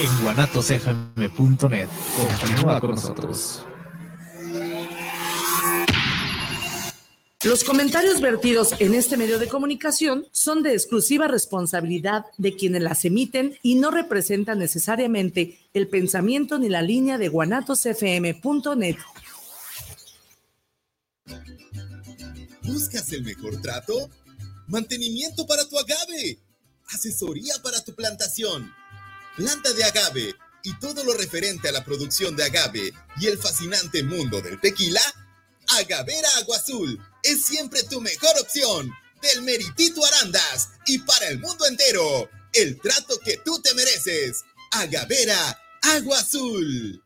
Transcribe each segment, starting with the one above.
en guanatosfm.net. Continúa con nosotros. Los comentarios vertidos en este medio de comunicación son de exclusiva responsabilidad de quienes las emiten y no representan necesariamente el pensamiento ni la línea de guanatosfm.net. ¿Buscas el mejor trato? Mantenimiento para tu agave. Asesoría para tu plantación. Planta de agave y todo lo referente a la producción de agave y el fascinante mundo del tequila. Agavera Agua Azul es siempre tu mejor opción. Del Meritito Arandas y para el mundo entero. El trato que tú te mereces. Agavera Agua Azul.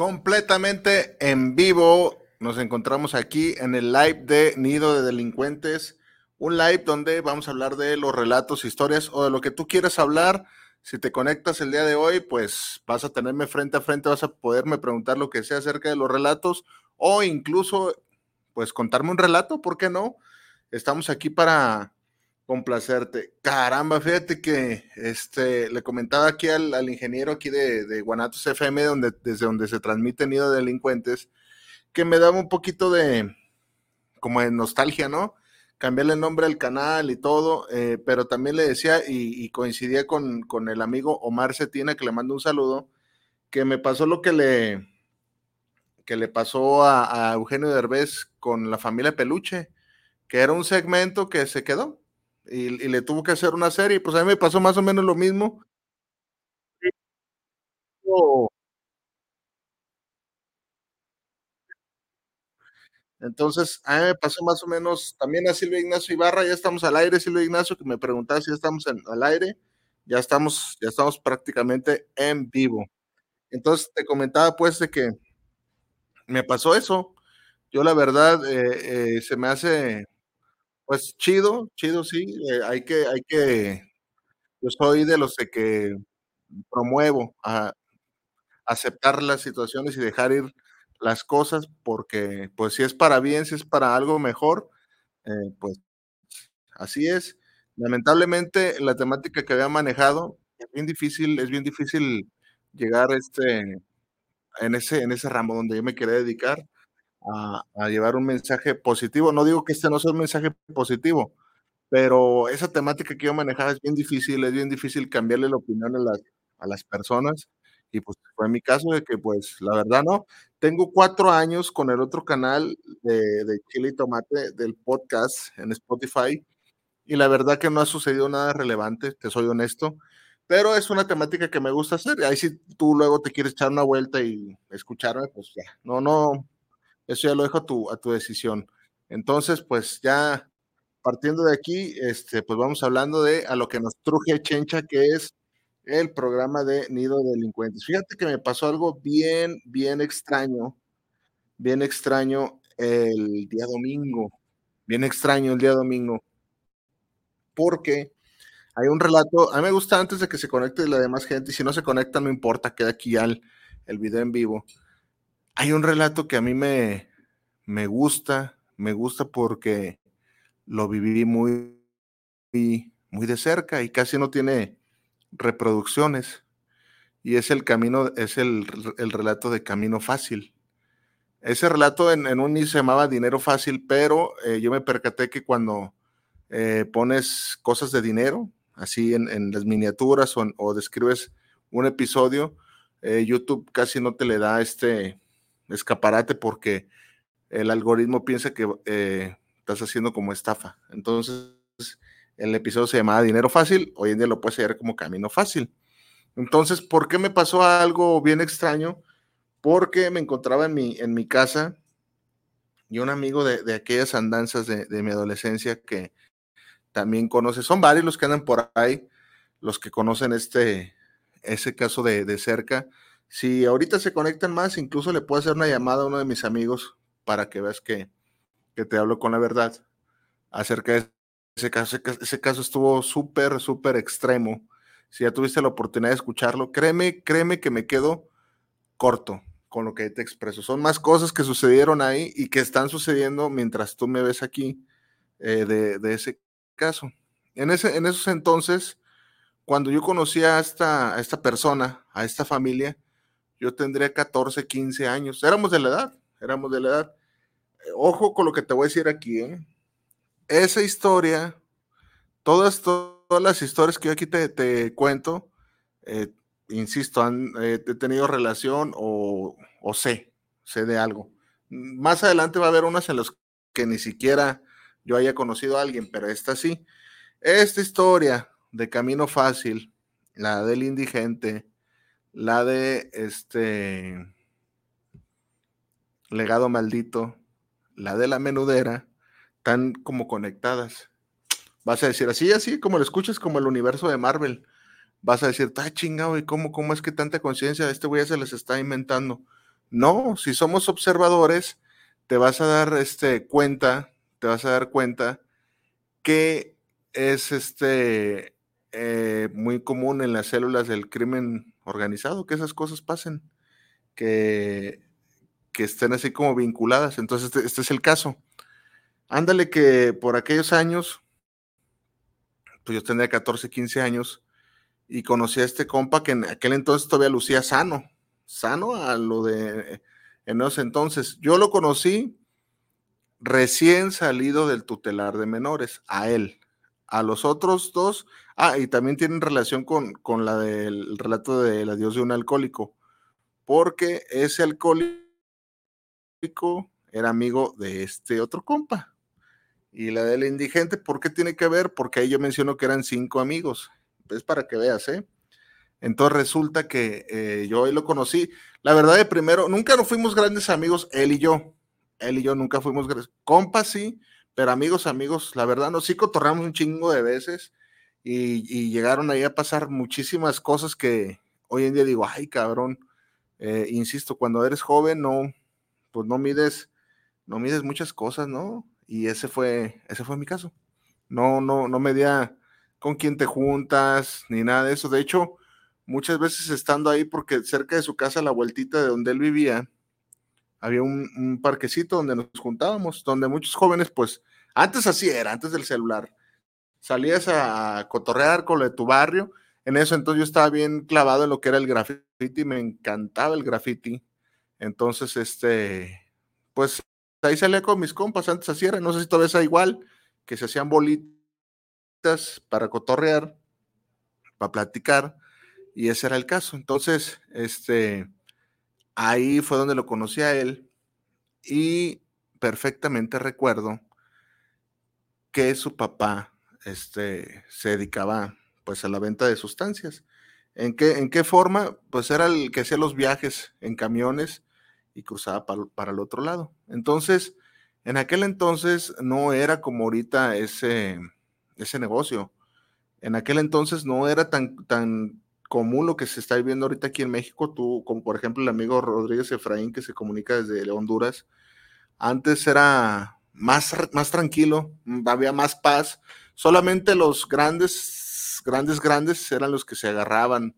Completamente en vivo. Nos encontramos aquí en el live de Nido de Delincuentes, un live donde vamos a hablar de los relatos, historias o de lo que tú quieras hablar. Si te conectas el día de hoy, pues vas a tenerme frente a frente, vas a poderme preguntar lo que sea acerca de los relatos o incluso, pues contarme un relato, ¿por qué no? Estamos aquí para complacerte. Caramba, fíjate que este, le comentaba aquí al, ingeniero aquí de, de, Guanatos FM, donde, desde donde se transmite Nido de Delincuentes, que me daba un poquito de, como de nostalgia, ¿no? Cambiarle el nombre al canal y todo, eh, pero también le decía y, coincidía con, con, el amigo Omar Cetina, que le mando un saludo, que me pasó lo que le, que le pasó a, a Eugenio Derbez con la familia Peluche, que era un segmento que se quedó, y, le tuvo que hacer una serie, pues a mí me pasó más o menos lo mismo. Entonces, a mí me pasó más o menos también a Silvia Ignacio Ibarra, ya estamos al aire, Silvia Ignacio, que me preguntaba si ya estamos en, al aire, ya estamos, ya estamos prácticamente en vivo. Entonces, te comentaba pues de que me pasó eso. Yo la verdad, eh, eh, se me hace pues chido, chido, sí, eh, hay que hay que yo soy de los que promuevo a aceptar las situaciones y dejar ir las cosas, porque, pues, si es para bien, si es para algo mejor, eh, pues, así es. Lamentablemente, la temática que había manejado es bien difícil es bien difícil llegar, este, en ese en ese ramo donde yo me quería dedicar a, llevar un mensaje positivo. No digo que este no sea un mensaje positivo, pero esa temática que yo manejaba es bien difícil, es bien difícil cambiarle la opinión a las, a las personas. Y pues fue mi caso de que, pues, la verdad no. Tengo cuatro años con el otro canal de, de Chile y Tomate del podcast en Spotify. Y la verdad que no ha sucedido nada relevante, te soy honesto. Pero es una temática que me gusta hacer. Ahí si tú luego te quieres echar una vuelta y escucharme, pues ya. No, no, eso ya lo dejo a tu, a tu decisión. Entonces, pues ya partiendo de aquí, este, pues vamos hablando de a lo que nos truje Chencha, que es el programa de Nido de Delincuentes. Fíjate que me pasó algo bien, bien extraño, bien extraño el día domingo, bien extraño el día domingo, porque hay un relato, a mí me gusta antes de que se conecte la demás gente, y si no se conecta no importa, queda aquí ya el, el video en vivo hay un relato que a mí me, me gusta, me gusta porque lo viví muy, muy, de cerca y casi no tiene reproducciones. Y es el camino, es el, relato de Camino Fácil. Ese relato en, un inicio se llamaba Dinero Fácil, pero eh, yo me percaté que cuando eh, pones cosas de dinero, así en, las miniaturas o, describes un episodio, eh, YouTube casi no te le da este, escaparate porque el algoritmo piensa que eh, estás haciendo como estafa. Entonces, el episodio se llamaba Dinero Fácil, hoy en día lo puedes hallar como Camino Fácil. Entonces, ¿por qué me pasó algo bien extraño? Porque me encontraba en mi, en mi casa y un amigo de, aquellas andanzas de, mi adolescencia que también conoce, son varios los que andan por ahí, los que conocen este, ese caso de, de cerca, si ahorita se conectan más, incluso le puedo hacer una llamada a uno de mis amigos para que veas que, te hablo con la verdad. acerca de ese caso. Ese caso estuvo súper, súper extremo. Si ya tuviste la oportunidad de escucharlo, créeme, créeme que me quedo corto con lo que te expreso. Son más cosas que sucedieron ahí y que están sucediendo mientras tú me ves aquí eh, de, ese caso. En, ese, en esos entonces, cuando yo conocí a esta, a esta persona, a esta familia, yo tendría 14, 15 años. Éramos de la edad, éramos de la edad. Ojo con lo que te voy a decir aquí. ¿eh? Esa historia, todas, todas las historias que yo aquí te, cuento, eh, insisto, han he tenido relación o, o, sé, sé de algo. Más adelante va a haber unas en las que ni siquiera yo haya conocido a alguien, pero esta sí. Esta historia de Camino Fácil, la del indigente, la de este legado maldito, la de la menudera, tan como conectadas. Vas a decir así, así como lo escuchas, como el universo de Marvel. Vas a decir, está chingado, ¿y cómo, cómo es que tanta conciencia de este güey se les está inventando? No, si somos observadores, te vas a dar este, cuenta, te vas a dar cuenta que es este eh, muy común en las células del crimen organizado, que esas cosas pasen, que, que estén así como vinculadas. Entonces, este, este, es el caso. Ándale que por aquellos años, pues yo tenía 14, 15 años, y conocí a este compa que en aquel entonces todavía lucía sano, sano a lo de en esos entonces. Yo lo conocí recién salido del tutelar de menores, a él. A los otros dos, ah, y también tienen relación con, con la del relato del adiós de un alcohólico, porque ese alcohólico era amigo de este otro compa. Y la del indigente, ¿por qué tiene que ver? Porque ahí yo menciono que eran cinco amigos. Es para que veas, ¿eh? Entonces resulta que eh, yo hoy lo conocí. La verdad, de primero, nunca nos fuimos grandes amigos, él y yo. Él y yo nunca fuimos grandes. Compas sí, pero amigos, amigos, la verdad, nos sí cotorreamos un chingo de veces y, llegaron ahí a pasar muchísimas cosas que hoy en día digo, ay, cabrón, eh, insisto, cuando eres joven, no, pues no mides, no mides muchas cosas, ¿no? Y ese fue, ese fue mi caso. No, no, no medía con quién te juntas, ni nada de eso. De hecho, muchas veces estando ahí, porque cerca de su casa, la vueltita de donde él vivía, había un, parquecito donde nos juntábamos, donde muchos jóvenes, pues, antes así era, antes del celular, salías a cotorrear con lo de tu barrio. En eso entonces yo estaba bien clavado en lo que era el graffiti, me encantaba el graffiti. Entonces, este, pues ahí salía con mis compas, antes así era, no sé si todavía es igual, que se hacían bolitas para cotorrear, para platicar, y ese era el caso. Entonces, este, Ahí fue donde lo conocí a él y perfectamente recuerdo que su papá este, se dedicaba pues a la venta de sustancias. ¿En qué, ¿En qué forma? Pues era el que hacía los viajes en camiones y cruzaba para, para el otro lado. Entonces, en aquel entonces no era como ahorita ese, ese negocio. En aquel entonces no era tan, tan común lo que se está viviendo ahorita aquí en México, tú, como por ejemplo el amigo Rodríguez Efraín que se comunica desde Honduras, antes era más, más tranquilo, había más paz, solamente los grandes, grandes, grandes eran los que se agarraban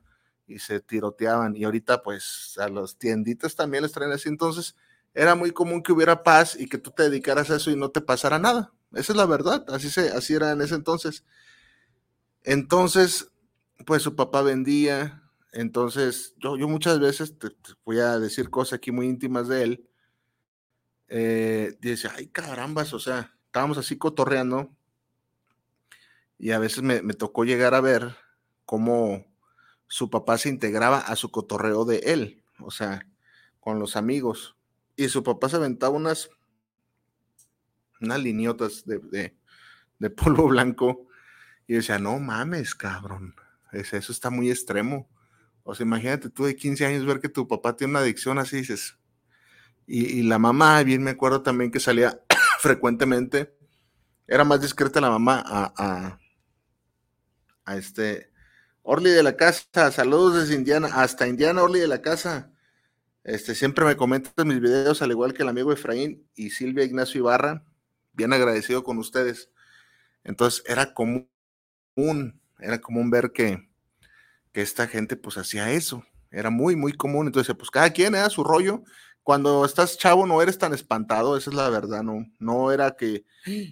y se tiroteaban. Y ahorita pues a los tienditas también les traen así, entonces era muy común que hubiera paz y que tú te dedicaras a eso y no te pasara nada. Esa es la verdad, así, se, así era en ese entonces. Entonces, pues su papá vendía, entonces yo, yo muchas veces, te, voy a decir cosas aquí muy íntimas de él, eh, dice, ay carambas, o sea, estábamos así cotorreando y a veces me, tocó llegar a ver cómo su papá se integraba a su cotorreo de él, o sea, con los amigos. Y su papá se aventaba unas, unas liniotas de, de, polvo blanco y decía, no mames, cabrón eso está muy extremo. O sea, imagínate tú de 15 años ver que tu papá tiene una adicción así, dices. Y, la mamá, bien me acuerdo también que salía frecuentemente, era más discreta la mamá a, este Orly de la casa, saludos desde Indiana, hasta Indiana, Orly de la casa. Este, siempre me comentan mis videos, al igual que el amigo Efraín y Silvia Ignacio Ibarra, bien agradecido con ustedes. Entonces era común, era común ver que, que esta gente pues hacía eso, era muy, muy común. Entonces, pues cada quien era su rollo. Cuando estás chavo no eres tan espantado, esa es la verdad, no, no era que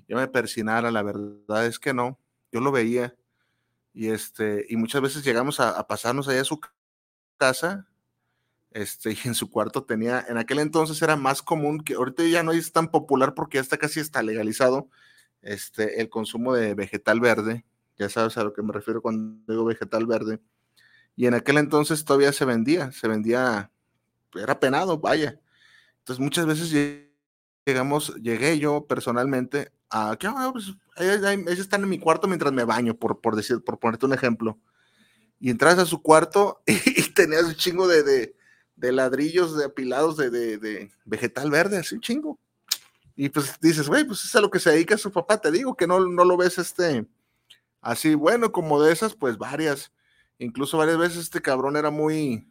yo me persinara, la verdad es que no, yo lo veía. Y este, y muchas veces llegamos a, pasarnos allá a su casa este, y en su cuarto tenía, en aquel entonces era más común, que ahorita ya no es tan popular porque ya está casi está legalizado, este, el consumo de vegetal verde, ya sabes a lo que me refiero cuando digo vegetal verde, y en aquel entonces todavía se vendía, se vendía, era penado, vaya. Entonces muchas veces llegamos, llegué yo personalmente a, pues, ellos están en mi cuarto mientras me baño, por, por decir, por ponerte un ejemplo. Y entras a su cuarto y, tenías un chingo de de ladrillos de apilados de, de, vegetal verde, así chingo. Y pues dices, güey, pues es a lo que se dedica su papá, te digo que no, no lo ves este, así, bueno, como de esas, pues varias, incluso varias veces este cabrón era muy,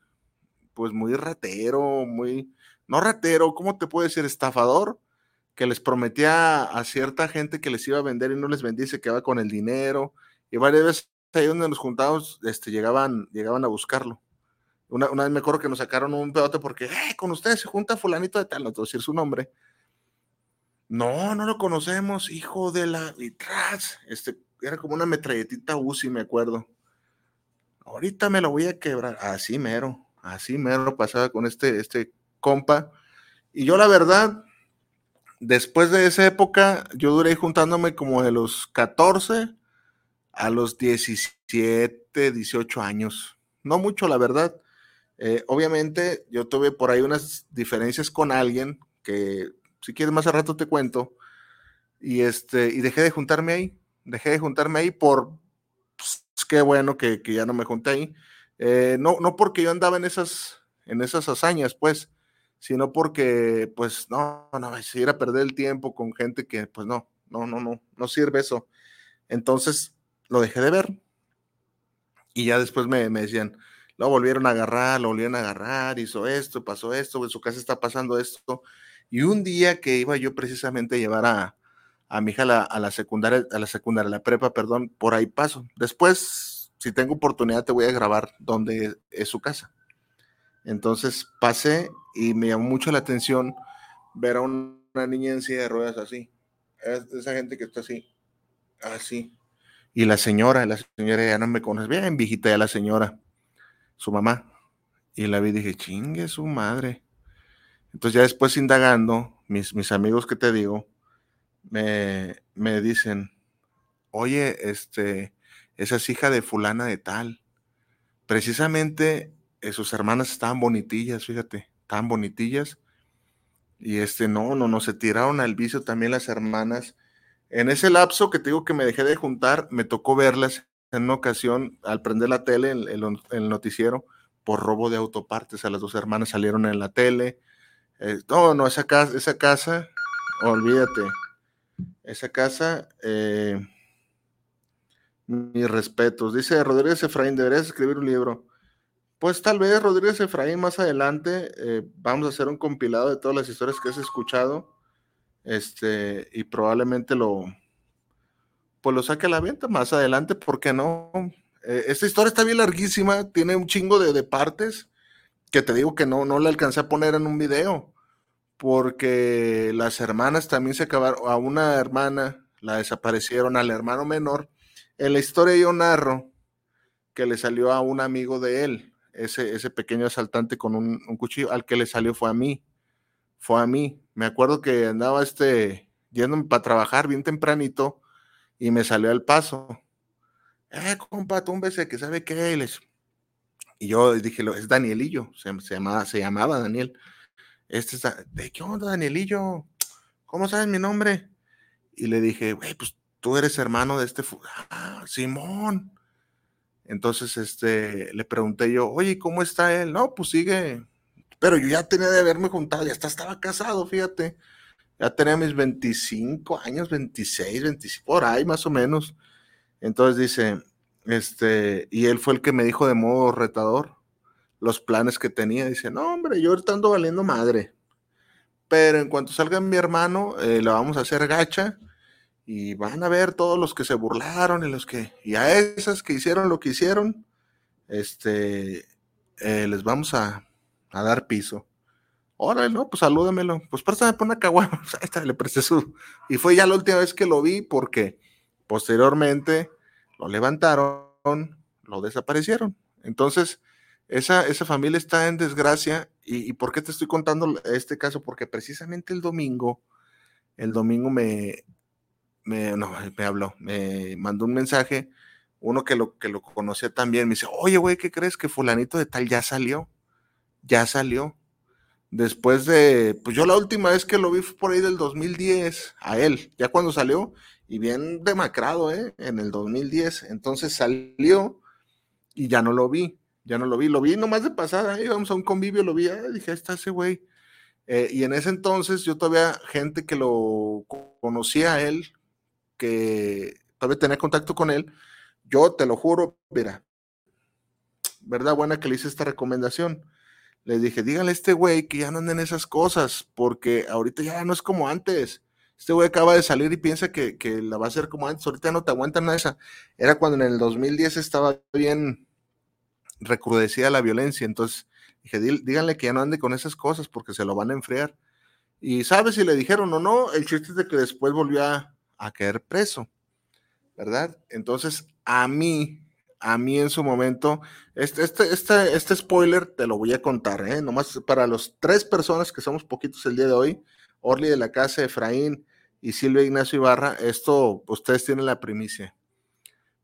pues muy ratero, muy, no ratero, ¿cómo te puedo decir? Estafador, que les prometía a cierta gente que les iba a vender y no les vendía se quedaba con el dinero, y varias veces ahí donde nos juntábamos, este, llegaban, llegaban a buscarlo. Una, vez me acuerdo que nos sacaron un pedote porque, eh, con ustedes se junta fulanito de tal, no te decir su nombre. No, no lo conocemos, hijo de la... Y este, era como una metralletita UCI, me acuerdo. Ahorita me lo voy a quebrar. Así mero, así mero pasaba con este, este compa. Y yo la verdad, después de esa época, yo duré juntándome como de los 14 a los 17, 18 años. No mucho, la verdad. Eh, obviamente, yo tuve por ahí unas diferencias con alguien que, si quieres, más a rato te cuento. Y, este, y dejé de juntarme ahí. Dejé de juntarme ahí por. Pues, qué bueno que, ya no me junté ahí. Eh, no, no porque yo andaba en esas, en esas hazañas, pues, sino porque, pues, no, no, si ir a perder el tiempo con gente que, pues, no, no, no, no, no sirve eso. Entonces, lo dejé de ver. Y ya después me, me decían, lo volvieron a agarrar, lo volvieron a agarrar, hizo esto, pasó esto, en su casa está pasando esto. Y un día que iba yo precisamente a llevar a, a mi hija a la, secundaria, a la secundaria, a la prepa, perdón, por ahí paso. Después, si tengo oportunidad, te voy a grabar dónde es su casa. Entonces pasé y me llamó mucho la atención ver a una niña en silla de ruedas así. esa gente que está así, así. Y la señora, la señora ya no me conoce, bien viejita ya la señora su mamá. Y la vi y dije, chingue su madre. Entonces ya después indagando, mis, mis amigos que te digo, me, me dicen, oye, este, esa es hija de fulana de tal. Precisamente eh, sus hermanas estaban bonitillas, fíjate, estaban bonitillas. Y este, no, no, no, se tiraron al vicio también las hermanas. En ese lapso que te digo que me dejé de juntar, me tocó verlas en una ocasión, al prender la tele, el, el, noticiero, por robo de autopartes, a las dos hermanas salieron en la tele. Eh, no, no, esa casa, esa casa, olvídate, esa casa, eh, mis respetos. Dice Rodríguez Efraín, deberías escribir un libro. Pues tal vez, Rodríguez Efraín, más adelante eh, vamos a hacer un compilado de todas las historias que has escuchado. Este, y probablemente lo, pues lo saque a la venta más adelante, ¿por qué no? Eh, esta historia está bien larguísima, tiene un chingo de, partes que te digo que no, no la alcancé a poner en un video, porque las hermanas también se acabaron, a una hermana la desaparecieron, al hermano menor. En la historia yo narro que le salió a un amigo de él, ese, ese pequeño asaltante con un, un, cuchillo, al que le salió fue a mí, fue a mí. Me acuerdo que andaba este, yéndome para trabajar bien tempranito, y me salió al paso. Eh, compa, túmbese, que sabe qué. es. Y yo dije, es Danielillo, se, se, llamaba, se llamaba Daniel. Este está, ¿de qué onda, Danielillo? ¿Cómo sabes mi nombre? Y le dije, güey, pues tú eres hermano de este, ah, Simón. Entonces, este, le pregunté yo, oye, ¿cómo está él? No, pues sigue. Pero yo ya tenía de haberme juntado, ya estaba casado, fíjate ya tenía mis 25 años, 26, 25, por ahí más o menos. Entonces dice, este, y él fue el que me dijo de modo retador los planes que tenía. Dice, no, hombre, yo ahorita ando valiendo madre. Pero en cuanto salga mi hermano, eh, vamos a hacer gacha y van a ver todos los que se burlaron y los que, y a esas que hicieron lo que hicieron, este, eh, les vamos a, a, dar piso. Órale, no, pues salúdamelo. Pues préstame por una caguama. Ahí está, le presté su. Y fue ya la última vez que lo vi porque posteriormente lo levantaron, lo desaparecieron. Entonces, esa, esa familia está en desgracia. ¿Y, ¿Y por qué te estoy contando este caso? Porque precisamente el domingo, el domingo me, me, no, me habló, me mandó un mensaje, uno que lo, que lo conocía también, me dice, oye, güey, ¿qué crees que fulanito de tal ya salió? Ya salió. Después de, pues yo la última vez que lo vi fue por ahí del 2010, a él, ya cuando salió, y bien demacrado, ¿eh? En el 2010. Entonces salió y ya no lo vi, ya no lo vi, lo vi nomás de pasada, íbamos a un convivio, lo vi, eh, dije, ahí está ese güey. Eh, y en ese entonces yo todavía gente que lo conocía a él, que todavía tenía contacto con él, yo te lo juro, mira, verdad buena que le hice esta recomendación. Le dije, dígale a este güey que ya no anden esas cosas, porque ahorita ya no es como antes. Este güey acaba de salir y piensa que, que, la va a hacer como antes. Ahorita no te aguantan nada esa. Era cuando en el 2010 estaba bien recrudecida la violencia. Entonces dije, díganle que ya no ande con esas cosas porque se lo van a enfriar. Y sabes si le dijeron o no, el chiste es de que después volvió a, a caer preso, ¿verdad? Entonces, a mí, a mí en su momento, este, este, este, este spoiler te lo voy a contar, ¿eh? Nomás para los tres personas que somos poquitos el día de hoy, Orly de la Casa, Efraín y Silvia Ignacio Ibarra, esto ustedes tienen la primicia.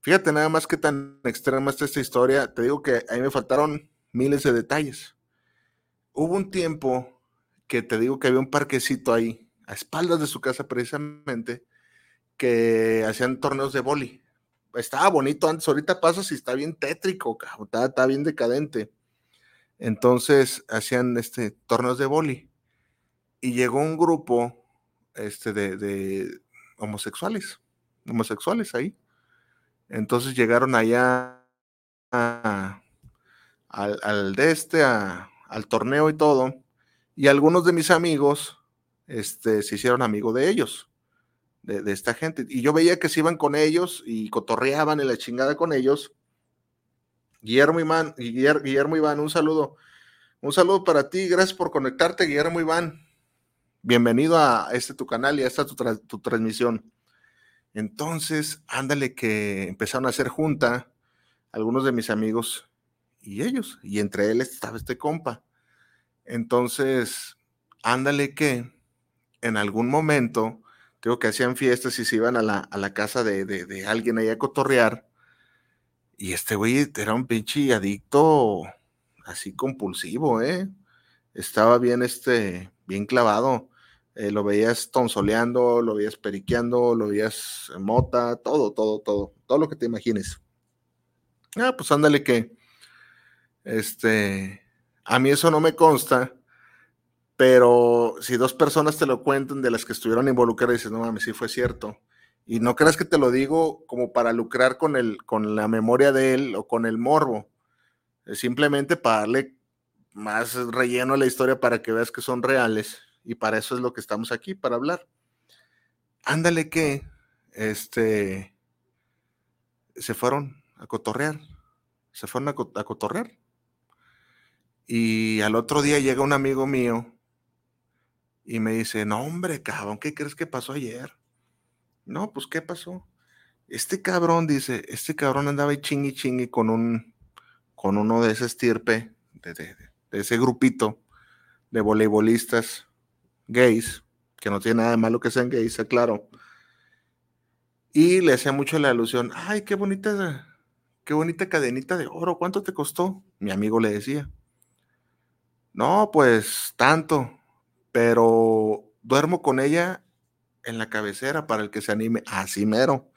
Fíjate nada más que tan extrema está esta historia, te digo que ahí me faltaron miles de detalles. Hubo un tiempo que te digo que había un parquecito ahí, a espaldas de su casa precisamente, que hacían torneos de boli. Estaba bonito antes, ahorita pasas y está bien tétrico, está, bien decadente. Entonces hacían este, torneos de boli. Y llegó un grupo este, de, homosexuales, homosexuales ahí. Entonces llegaron allá al, al, este, a, al torneo y todo. Y algunos de mis amigos este, se hicieron amigos de ellos de, esta gente. Y yo veía que se iban con ellos y cotorreaban en la chingada con ellos. Guillermo Iván, Guillermo Iván, un saludo. Un saludo para ti, gracias por conectarte, Guillermo Iván. Bienvenido a este tu canal y a esta tu, tu transmisión. Entonces, ándale que empezaron a hacer junta algunos de mis amigos y ellos, y entre él estaba este compa. Entonces, ándale que en algún momento Digo que hacían fiestas y se iban a la, a la casa de, de, de, alguien ahí a cotorrear. Y este güey era un pinche adicto así compulsivo, ¿eh? Estaba bien, este, bien clavado. Eh, lo veías tonsoleando, lo veías periqueando, lo veías mota, todo, todo, todo, todo lo que te imagines. Ah, pues ándale que, este, a mí eso no me consta, pero si dos personas te lo cuentan de las que estuvieron involucradas, dices, no mames, sí fue cierto. Y no creas que te lo digo como para lucrar con, el, con la memoria de él o con el morbo. Es simplemente para darle más relleno a la historia para que veas que son reales. Y para eso es lo que estamos aquí, para hablar. Ándale que, este, se fueron a cotorrear. Se fueron a, a cotorrear. Y al otro día llega un amigo mío y me dice, no, hombre, cabrón, ¿qué crees que pasó ayer? No, pues, ¿qué pasó? Este cabrón, dice, este cabrón andaba ahí chingui chingui con un, con uno de ese estirpe, de, de, ese grupito de voleibolistas gays, que no tiene nada de malo que sean gays, claro. Y le hacía mucho la alusión, ay, qué bonita, qué bonita cadenita de oro, ¿cuánto te costó? Mi amigo le decía. No, pues tanto pero duermo con ella en la cabecera para el que se anime, así mero.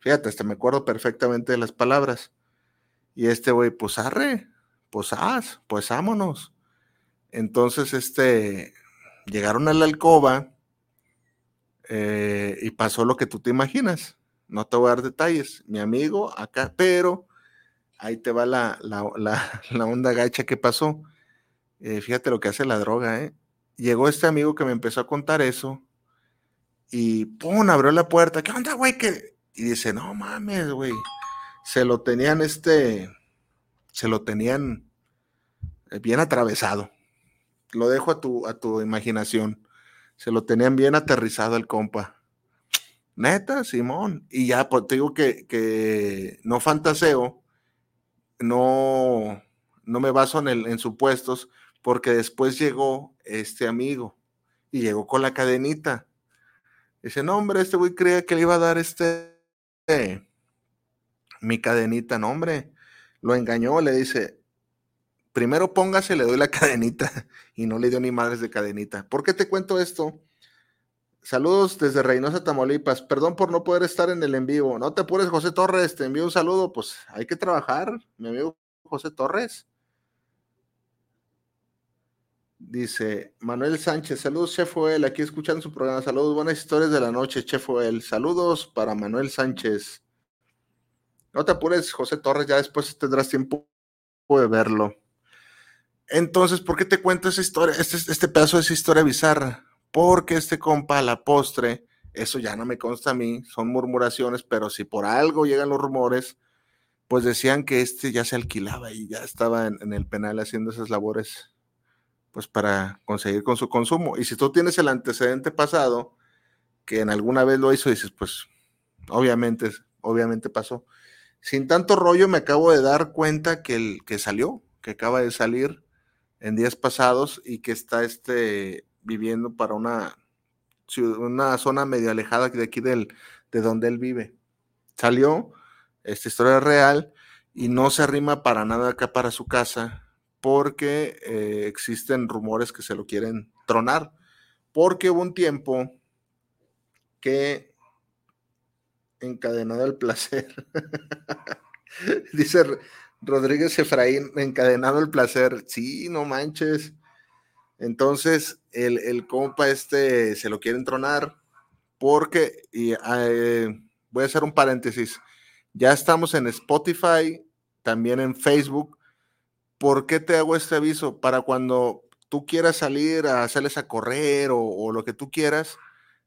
Fíjate, hasta me acuerdo perfectamente de las palabras. Y este güey, pues arre, pues haz, pues vámonos. Entonces, este, llegaron a la alcoba eh, y pasó lo que tú te imaginas. No te voy a dar detalles. Mi amigo acá, pero ahí te va la, la, la, la onda gacha que pasó. Eh, fíjate lo que hace la droga, ¿eh? Llegó este amigo que me empezó a contar eso y pum, abrió la puerta. ¿Qué onda, güey? Y dice, no mames, güey. Se lo tenían este, se lo tenían eh, bien atravesado. Lo dejo a tu, a tu imaginación. Se lo tenían bien aterrizado el compa. Neta, Simón. Y ya, pues te digo que, que no fantaseo, no, no me baso en, el, en supuestos, porque después llegó este amigo y llegó con la cadenita. Dice, no, hombre, este güey creía que le iba a dar este, mi cadenita, no, hombre. Lo engañó, le dice, primero póngase, le doy la cadenita. Y no le dio ni madres de cadenita. ¿Por qué te cuento esto? Saludos desde Reynosa, Tamaulipas. Perdón por no poder estar en el en vivo. No te apures, José Torres. Te envío un saludo. Pues hay que trabajar, mi amigo José Torres. Dice Manuel Sánchez, saludos, Chef Oel, aquí escuchando su programa. Saludos, buenas historias de la noche, Chef Oel. Saludos para Manuel Sánchez. No te apures, José Torres, ya después tendrás tiempo de verlo. Entonces, ¿por qué te cuento esa historia, este, este pedazo de esa historia bizarra? Porque este compa, a la postre, eso ya no me consta a mí, son murmuraciones, pero si por algo llegan los rumores, pues decían que este ya se alquilaba y ya estaba en el penal haciendo esas labores pues para conseguir con su consumo. Y si tú tienes el antecedente pasado, que en alguna vez lo hizo, dices, pues obviamente, obviamente pasó. Sin tanto rollo me acabo de dar cuenta que el que salió, que acaba de salir en días pasados y que está este, viviendo para una, una zona medio alejada de aquí del, de donde él vive. Salió, esta historia es real y no se arrima para nada acá para su casa porque eh, existen rumores que se lo quieren tronar, porque hubo un tiempo que encadenado el placer, dice Rodríguez Efraín, encadenado el placer, sí, no manches. Entonces, el, el compa este se lo quieren tronar porque, y eh, voy a hacer un paréntesis, ya estamos en Spotify, también en Facebook, ¿Por qué te hago este aviso? Para cuando tú quieras salir a hacerles a correr o, lo que tú quieras,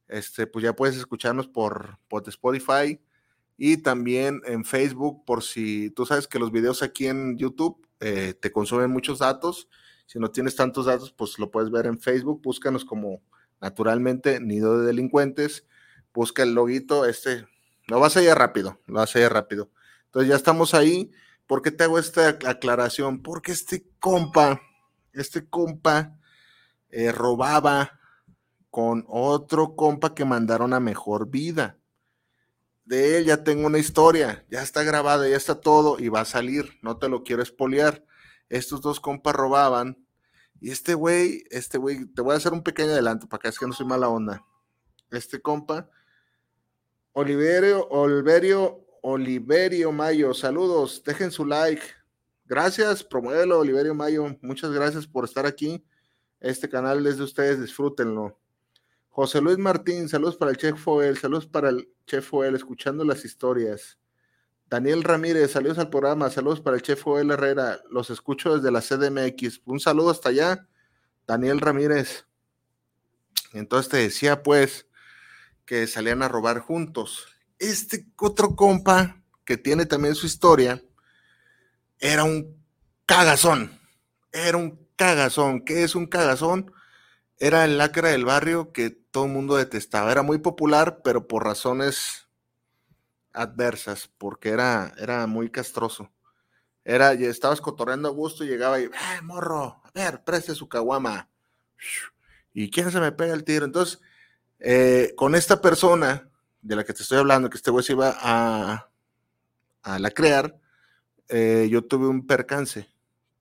este, pues ya puedes escucharnos por, por Spotify y también en Facebook, por si tú sabes que los videos aquí en YouTube eh, te consumen muchos datos. Si no tienes tantos datos, pues lo puedes ver en Facebook. Búscanos como naturalmente Nido de Delincuentes. Busca el loguito, este, lo vas a ir rápido, lo vas a ir rápido. Entonces ya estamos ahí. ¿Por qué te hago esta aclaración? Porque este compa, este compa eh, robaba con otro compa que mandaron a mejor vida. De él ya tengo una historia, ya está grabada, ya está todo y va a salir, no te lo quiero espolear. Estos dos compas robaban y este güey, este güey, te voy a hacer un pequeño adelanto para que es que no soy mala onda. Este compa, Oliverio, Oliverio Oliverio Mayo, saludos, dejen su like. Gracias, promuévelo, Oliverio Mayo. Muchas gracias por estar aquí. Este canal es de ustedes, disfrútenlo. José Luis Martín, saludos para el Chef Foel, saludos para el Chef Foel, escuchando las historias. Daniel Ramírez, saludos al programa, saludos para el Chef Foel Herrera, los escucho desde la CDMX. Un saludo hasta allá, Daniel Ramírez. Entonces te decía pues que salían a robar juntos este otro compa que tiene también su historia era un cagazón. Era un cagazón. ¿Qué es un cagazón? Era el lacra del barrio que todo el mundo detestaba. Era muy popular, pero por razones adversas, porque era, era muy castroso. Era, estabas cotorreando a gusto y llegaba y, ¡eh, morro! A ver, preste su caguama. ¿Y quién se me pega el tiro? Entonces, eh, con esta persona de la que te estoy hablando, que este güey se iba a, a la crear, eh, yo tuve un percance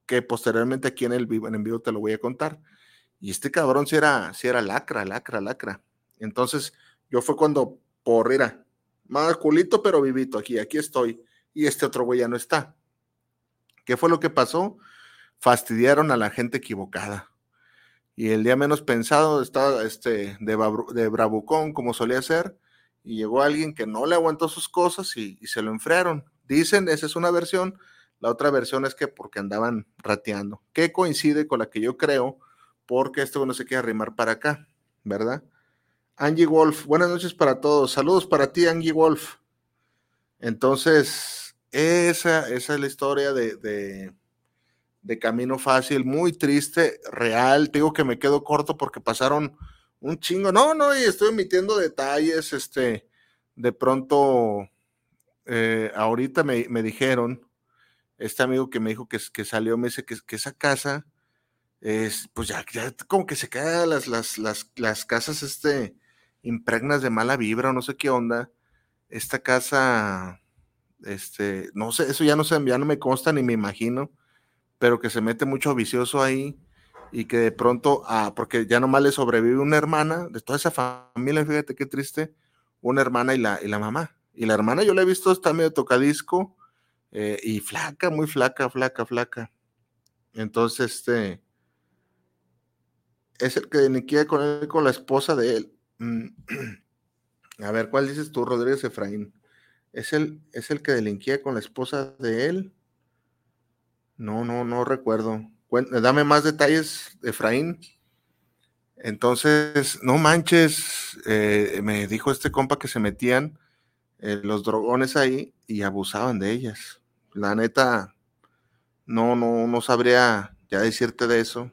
que posteriormente aquí en el vivo, en vivo te lo voy a contar. Y este cabrón si era, era lacra, lacra, lacra. Entonces, yo fue cuando, por era, más culito, pero vivito aquí, aquí estoy. Y este otro güey ya no está. ¿Qué fue lo que pasó? Fastidiaron a la gente equivocada. Y el día menos pensado estaba este, de, de como solía ser, y llegó alguien que no le aguantó sus cosas y, se lo enfriaron. Dicen, esa es una versión, la otra versión es que porque andaban rateando, que coincide con la que yo creo, porque esto no se quiere arrimar para acá, ¿verdad? Angie Wolf, buenas noches para todos. Saludos para ti, Angie Wolf. Entonces, esa, esa es la historia de, de, de, Camino Fácil, muy triste, real. Te digo que me quedo corto porque pasaron un chingo. No, no, y estoy emitiendo detalles. Este, de pronto, eh, ahorita me, me, dijeron, este amigo que me dijo que, que salió, me dice que, que esa casa, es, pues ya, ya, como que se quedan las, las, las, las casas este, impregnas de mala vibra o no sé qué onda. Esta casa, este, no sé, eso ya no sé, ya no me consta ni me imagino, pero que se mete mucho vicioso ahí y que de pronto, ah, porque ya nomás le sobrevive una hermana de toda esa familia, fíjate qué triste, una hermana y la, y la mamá. Y la hermana yo la he visto, está medio tocadisco eh, y flaca, muy flaca, flaca, flaca. Entonces, este, es el que quiere con él, con la esposa de él. Mm, a ver, ¿cuál dices tú, Rodríguez Efraín? ¿Es el, ¿Es el que delinquía con la esposa de él? No, no, no recuerdo. Dame más detalles, Efraín. Entonces, no manches, eh, me dijo este compa que se metían eh, los drogones ahí y abusaban de ellas. La neta, no, no, no sabría ya decirte de eso.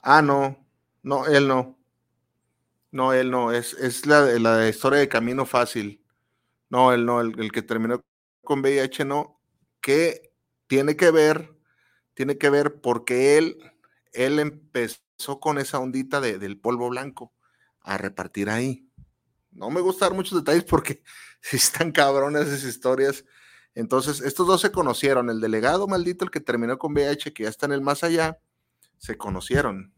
Ah, no, no, él no. No, él no, es, es la, la historia de Camino Fácil. No, él no, el, el, que terminó con VIH no, que tiene que ver, tiene que ver porque él, él empezó con esa ondita de, del polvo blanco a repartir ahí. No me gusta dar muchos detalles porque si están cabrones esas historias. Entonces, estos dos se conocieron. El delegado maldito, el que terminó con VIH, que ya está en el más allá, se conocieron.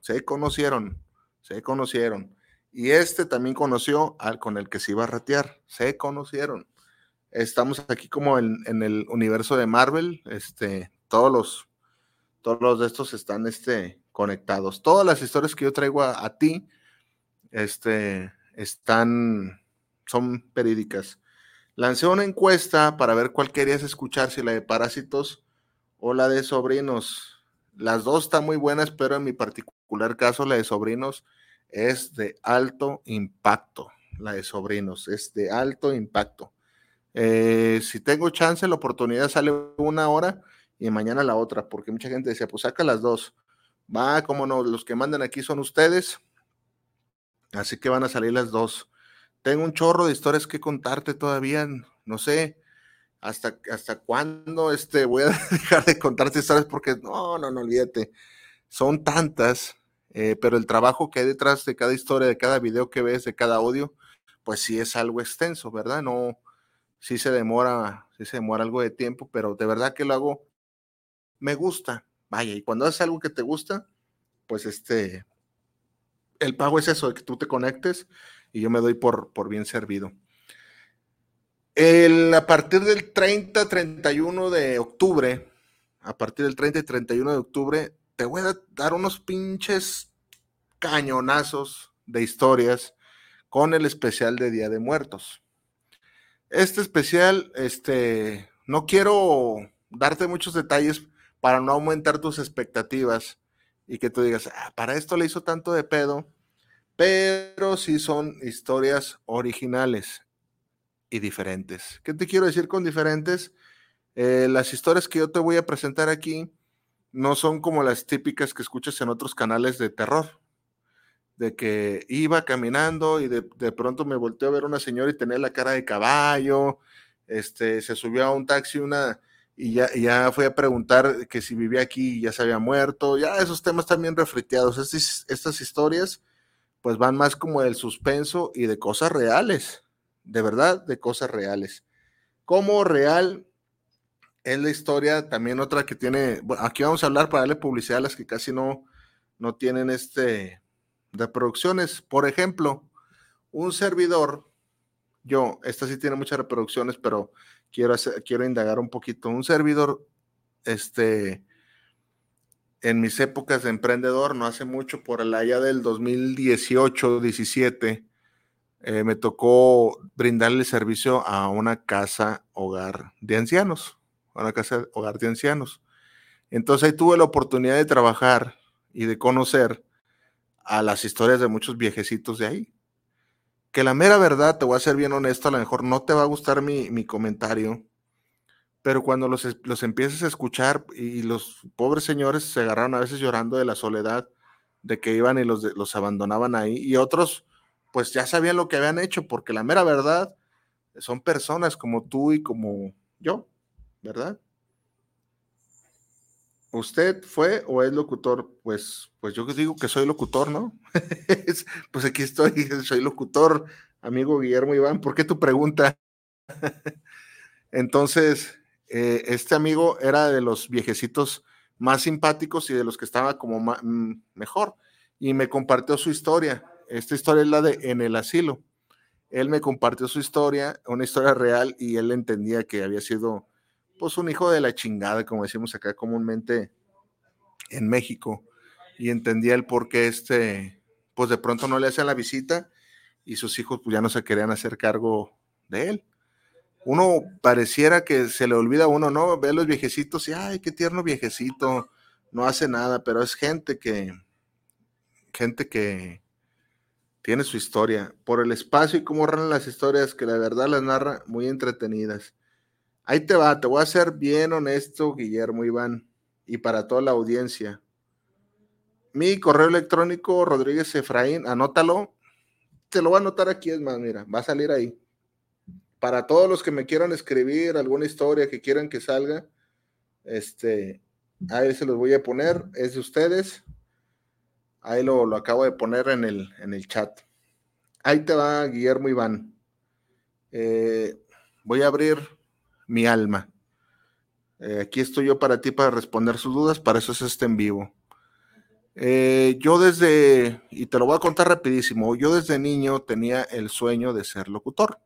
Se conocieron. Se conocieron. Y este también conoció al con el que se iba a ratear. Se conocieron. Estamos aquí como en, en el universo de Marvel. Este, todos los, todos los de estos están este, conectados. Todas las historias que yo traigo a, ti, este, están, son verídicas. Lancé una encuesta para ver cuál querías escuchar, si la de Parásitos o la de Sobrinos. Las dos están muy buenas, pero en mi particular caso, la de Sobrinos es de alto impacto. La de Sobrinos es de alto impacto. Eh, si tengo chance, la oportunidad sale una hora y mañana la otra, porque mucha gente decía, pues saca las dos. Va, como no, los que mandan aquí son ustedes. Así que van a salir las dos. Tengo un chorro de historias que contarte todavía. No sé hasta, hasta cuándo este, voy a dejar de contarte historias porque no, no, no olvídate. Son tantas, eh, pero el trabajo que hay detrás de cada historia, de cada video que ves, de cada audio, pues sí es algo extenso, ¿verdad? No, sí se demora, sí se demora algo de tiempo, pero de verdad que lo hago, me gusta. Vaya, y cuando haces algo que te gusta, pues este, el pago es eso, de que tú te conectes y yo me doy por, por bien servido. El, a partir del 30, 31 de octubre, a partir del 30 y 31 de octubre, te voy a dar unos pinches cañonazos de historias con el especial de Día de Muertos. Este especial, este, no quiero darte muchos detalles para no aumentar tus expectativas y que tú digas, ah, para esto le hizo tanto de pedo, pero sí son historias originales y diferentes. ¿Qué te quiero decir con diferentes? Eh, las historias que yo te voy a presentar aquí no son como las típicas que escuchas en otros canales de terror, de que iba caminando y de, de pronto me volteó a ver una señora y tenía la cara de caballo, este, se subió a un taxi una y ya, ya fue a preguntar que si vivía aquí y ya se había muerto. Ya esos temas también refriteados. Estas, estas historias, pues van más como del suspenso y de cosas reales. De verdad, de cosas reales. Como real es la historia, también otra que tiene. Aquí vamos a hablar para darle publicidad a las que casi no, no tienen este de producciones. Por ejemplo, un servidor, yo, esta sí tiene muchas reproducciones, pero quiero, quiero indagar un poquito. Un servidor, este, en mis épocas de emprendedor, no hace mucho, por el allá del 2018, 17, eh, me tocó brindarle servicio a una casa hogar de ancianos, a una casa hogar de ancianos. Entonces ahí tuve la oportunidad de trabajar y de conocer a las historias de muchos viejecitos de ahí. Que la mera verdad, te voy a ser bien honesto, a lo mejor no te va a gustar mi, mi comentario, pero cuando los, los empiezas a escuchar y los pobres señores se agarraron a veces llorando de la soledad, de que iban y los, los abandonaban ahí, y otros pues ya sabían lo que habían hecho, porque la mera verdad son personas como tú y como yo, ¿verdad? ¿Usted fue o es locutor? Pues, pues yo digo que soy locutor, ¿no? pues aquí estoy, soy locutor, amigo Guillermo Iván. ¿Por qué tu pregunta? Entonces, eh, este amigo era de los viejecitos más simpáticos y de los que estaba como mm, mejor. Y me compartió su historia. Esta historia es la de En el asilo. Él me compartió su historia, una historia real, y él entendía que había sido pues un hijo de la chingada, como decimos acá comúnmente en México, y entendía el por qué este, pues de pronto no le hacían la visita y sus hijos pues ya no se querían hacer cargo de él. Uno pareciera que se le olvida a uno, ¿no? Ve a los viejecitos y, ay, qué tierno viejecito, no hace nada, pero es gente que, gente que tiene su historia, por el espacio y cómo narran las historias, que la verdad las narra muy entretenidas. Ahí te va, te voy a ser bien honesto, Guillermo Iván, y para toda la audiencia. Mi correo electrónico, Rodríguez Efraín, anótalo. Te lo voy a anotar aquí, es más, mira, va a salir ahí. Para todos los que me quieran escribir alguna historia que quieran que salga, este, ahí se los voy a poner, es de ustedes. Ahí lo, lo acabo de poner en el, en el chat. Ahí te va, Guillermo Iván. Eh, voy a abrir mi alma. Eh, aquí estoy yo para ti para responder sus dudas, para eso es este en vivo. Eh, yo desde, y te lo voy a contar rapidísimo, yo desde niño tenía el sueño de ser locutor.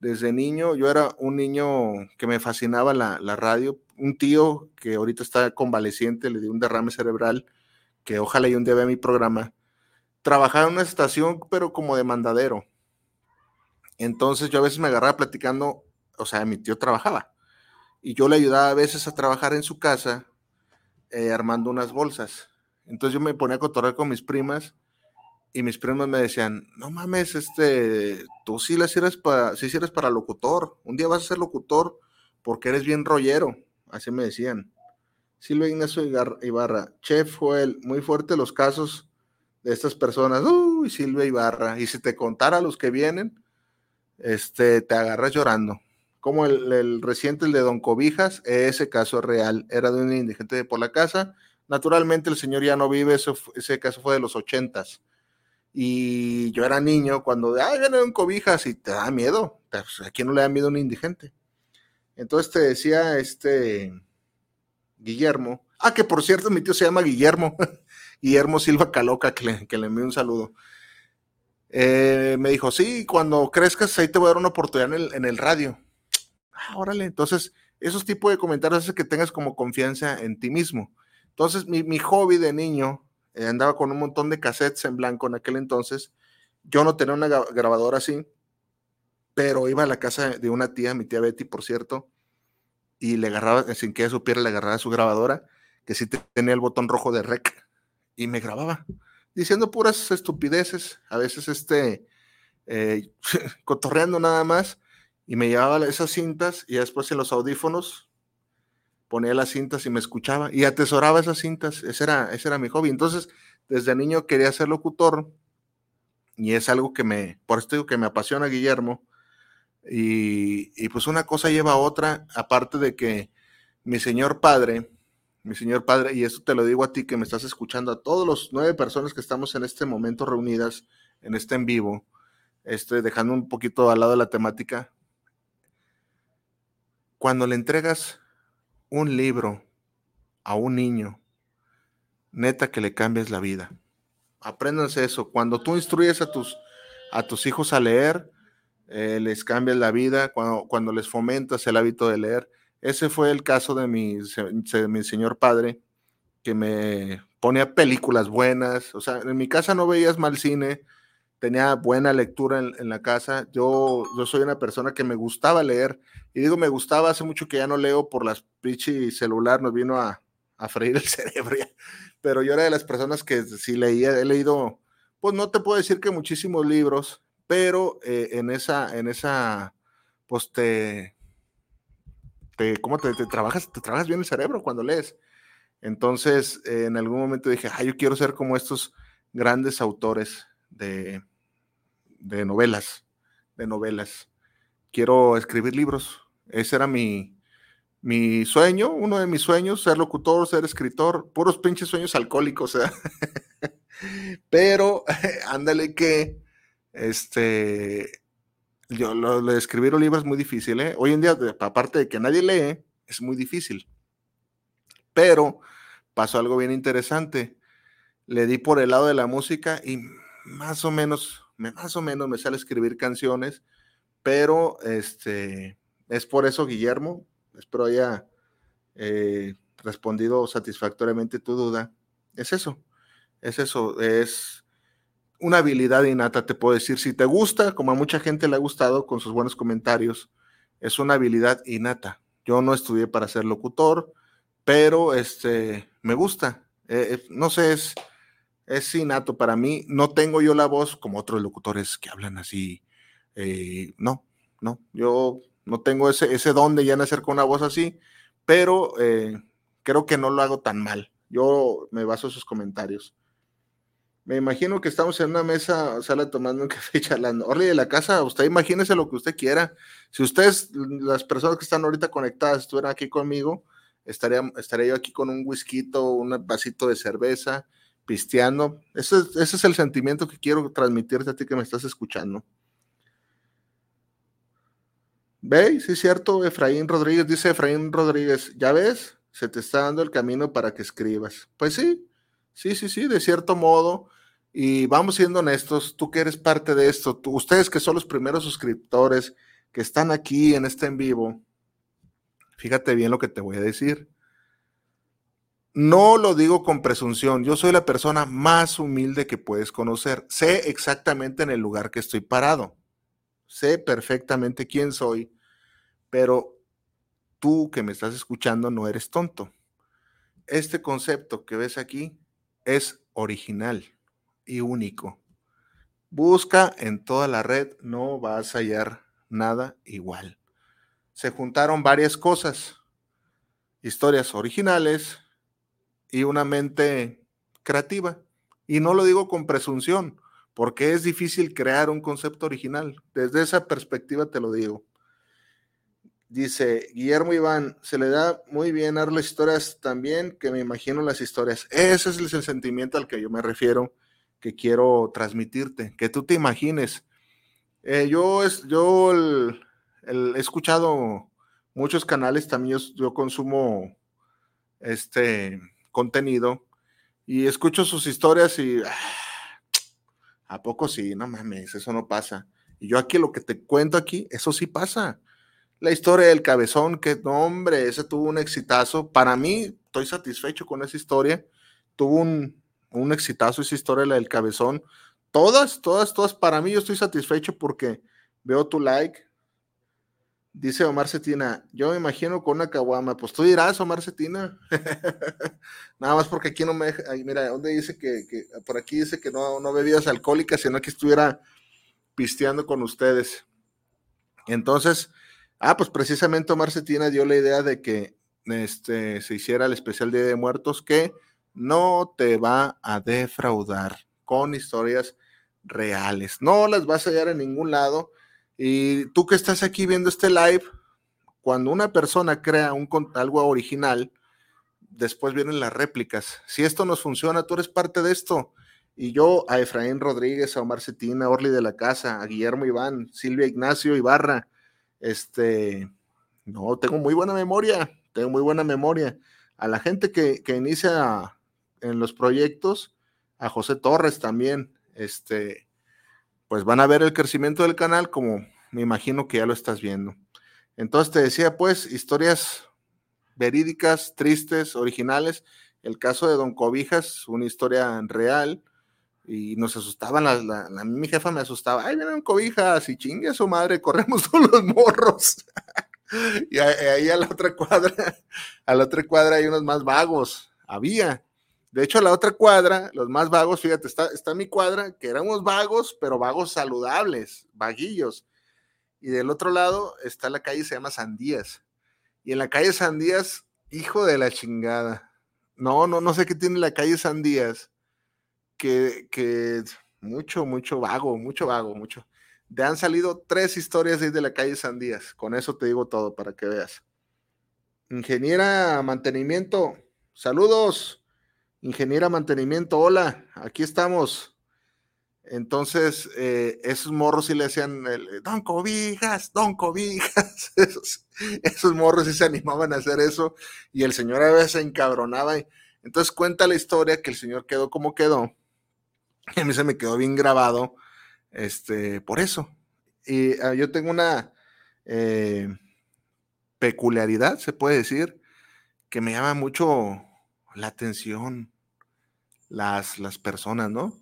Desde niño, yo era un niño que me fascinaba la, la radio. Un tío que ahorita está convaleciente, le dio un derrame cerebral, que ojalá y un día vea mi programa. Trabajaba en una estación, pero como de mandadero. Entonces yo a veces me agarraba platicando o sea, mi tío trabajaba y yo le ayudaba a veces a trabajar en su casa eh, armando unas bolsas. Entonces yo me ponía a cotorrear con mis primas y mis primas me decían, no mames, este, tú sí la sirves para, para locutor, un día vas a ser locutor porque eres bien rollero, así me decían. Silvia Ignacio Ibarra, chef Joel, muy fuerte los casos de estas personas, uy, Silvia Ibarra, y si te contara los que vienen, este, te agarras llorando como el, reciente, el de Don Cobijas, ese caso real, era de un indigente por la casa. Naturalmente el señor ya no vive, ese caso fue de los ochentas. Y yo era niño cuando, ay, viene Don Cobijas y te da miedo. Pues, ¿A quién no le da miedo a un indigente? Entonces te decía este Guillermo, ah, que por cierto mi tío se llama Guillermo, Guillermo Silva Caloca, que le, que le envío un saludo. Eh, me dijo, sí, cuando crezcas ahí te voy a dar una oportunidad en el, en el radio ah, órale, entonces esos tipos de comentarios hacen que tengas como confianza en ti mismo. Entonces, mi, hobby de niño, eh, andaba con un montón de cassettes en blanco en aquel entonces. Yo no tenía una grabadora así, pero iba a la casa de una tía, mi tía Betty, por cierto, y le agarraba, sin que ella supiera, le agarraba su grabadora, que sí tenía el botón rojo de rec, y me grababa, diciendo puras estupideces, a veces este, eh, cotorreando nada más, y me llevaba esas cintas y después en los audífonos ponía las cintas y me escuchaba y atesoraba esas cintas. Ese era, ese era mi hobby. Entonces, desde niño quería ser locutor y es algo que me, por esto digo que me apasiona Guillermo. Y, y pues una cosa lleva a otra, aparte de que mi señor padre, mi señor padre, y esto te lo digo a ti que me estás escuchando, a todos los nueve personas que estamos en este momento reunidas en este en vivo, este, dejando un poquito al lado de la temática, cuando le entregas un libro a un niño, neta que le cambies la vida. Apréndanse eso. Cuando tú instruyes a tus, a tus hijos a leer, eh, les cambias la vida. Cuando, cuando, les fomentas el hábito de leer. Ese fue el caso de mi, de mi señor padre, que me ponía películas buenas. O sea, en mi casa no veías mal cine, tenía buena lectura en, la casa. Yo, soy una persona que me gustaba leer. Y digo, me gustaba, hace mucho que ya no leo por las pichi celular, nos vino a, freír el cerebro. pero yo era de las personas que sí leía, he leído, pues no te puedo decir que muchísimos libros, pero eh, en esa, en esa, pues te, te ¿cómo te, trabajas? Te trabajas bien el cerebro cuando lees. Entonces, en algún momento dije, ah, yo quiero ser como estos grandes autores de, de novelas, de novelas. Quiero escribir libros. Ese era mi, mi sueño, uno de mis sueños, ser locutor, ser escritor, puros pinches sueños alcohólicos, ¿eh? pero ándale que, este, yo lo, de escribir un libro es muy difícil, ¿eh? Hoy en día, aparte de que nadie lee, es muy difícil. Pero pasó algo bien interesante. Le di por el lado de la música y más o menos, más o menos me sale escribir canciones, pero este, es por eso, Guillermo, espero haya eh, respondido satisfactoriamente tu duda. Es eso, es eso, es una habilidad innata, te puedo decir. Si te gusta, como a mucha gente le ha gustado con sus buenos comentarios, es una habilidad innata. Yo no estudié para ser locutor, pero este, me gusta. Eh, eh, no sé, es, es innato para mí. No tengo yo la voz como otros locutores que hablan así. no, no, yo no tengo ese, ese don de ya nacer con una voz así, pero eh, creo que no lo hago tan mal. Yo me baso en sus comentarios. Me imagino que estamos en una mesa, sala tomando un café y charlando. Orly de la casa, usted imagínese lo que usted quiera. Si ustedes, las personas que están ahorita conectadas, estuvieran aquí conmigo, estaría, estaría yo aquí con un whisky, un vasito de cerveza, pisteando. Ese, es el sentimiento que quiero transmitirte a ti que me estás escuchando. ¿Ve? Sí, es cierto, Efraín Rodríguez, dice Efraín Rodríguez, ¿ya ves? Se te está dando el camino para que escribas. Pues sí, sí, sí, sí, de cierto modo. Y vamos siendo honestos, tú que eres parte de esto, ustedes que son los primeros suscriptores que están aquí en este en vivo, fíjate bien lo que te voy a decir. No lo digo con presunción, yo soy la persona más humilde que puedes conocer. Sé exactamente en el lugar que estoy parado sé perfectamente quién soy, pero tú que me estás escuchando no eres tonto. Este concepto que ves aquí es original y único. Busca en toda la red, no vas a hallar nada igual. Se juntaron varias cosas, historias originales y una mente creativa. Y no lo digo con presunción, porque es difícil crear un concepto original. Desde esa perspectiva te lo digo. Dice Guillermo Iván, se le da muy bien dar las historias también que me imagino las historias. Ese es el sentimiento al que yo me refiero, que quiero transmitirte, que tú te imagines. Eh, yo es, yo he escuchado muchos canales, también yo consumo este contenido y escucho sus historias y ¿A poco sí? No mames, eso no pasa. Y yo aquí lo que te cuento aquí, eso sí pasa. La historia del cabezón, que no, hombre, ese tuvo un exitazo. Para mí, estoy satisfecho con esa historia. Tuvo un, un exitazo esa historia, la del cabezón. Todas, todas, todas, para mí yo estoy satisfecho porque veo tu like, Dice Omar Cetina, yo me imagino con una caguama. Pues tú dirás, Omar Cetina. Nada más porque aquí no me mira, ¿dónde dice que, por aquí dice que no, no bebidas alcohólicas, sino que estuviera pisteando con ustedes? Entonces, ah, pues precisamente Omar Cetina dio la idea de que este, se hiciera el especial Día de Muertos que no te va a defraudar con historias reales. No las vas a hallar en ningún lado y tú que estás aquí viendo este live, cuando una persona crea un, algo original, después vienen las réplicas. Si esto nos funciona, tú eres parte de esto. Y yo a Efraín Rodríguez, a Omar Cetina, a Orly de la Casa, a Guillermo Iván, Silvia Ignacio Ibarra, este, no, tengo muy buena memoria, tengo muy buena memoria. A la gente que, que inicia en los proyectos, a José Torres también, este, pues van a ver el crecimiento del canal como me imagino que ya lo estás viendo. Entonces te decía, pues, historias verídicas, tristes, originales. El caso de Don Cobijas, una historia real, y nos asustaban, la, la, mi jefa me asustaba, ay, vienen Cobijas, y chingue a su madre, corremos todos los morros. y ahí a la otra cuadra, a la otra cuadra hay unos más vagos, había. De hecho, la otra cuadra, los más vagos, fíjate, está, está mi cuadra, que éramos vagos, pero vagos saludables, vaguillos. Y del otro lado está la calle, se llama Sandías. Y en la calle Sandías, hijo de la chingada. No, no, no sé qué tiene la calle Sandías. Que, que mucho, mucho vago, mucho vago, mucho. Te han salido tres historias de la calle Sandías. Con eso te digo todo para que veas. Ingeniera mantenimiento, saludos. Ingeniera mantenimiento, hola, aquí estamos. Entonces, eh, esos morros sí le decían, don cobijas, don cobijas. Esos, morros sí se animaban a hacer eso y el señor a veces se encabronaba. entonces cuenta la historia que el señor quedó como quedó. Y a mí se me quedó bien grabado este, por eso. Y ah, yo tengo una eh, peculiaridad, se puede decir, que me llama mucho la atención las, las personas, ¿no?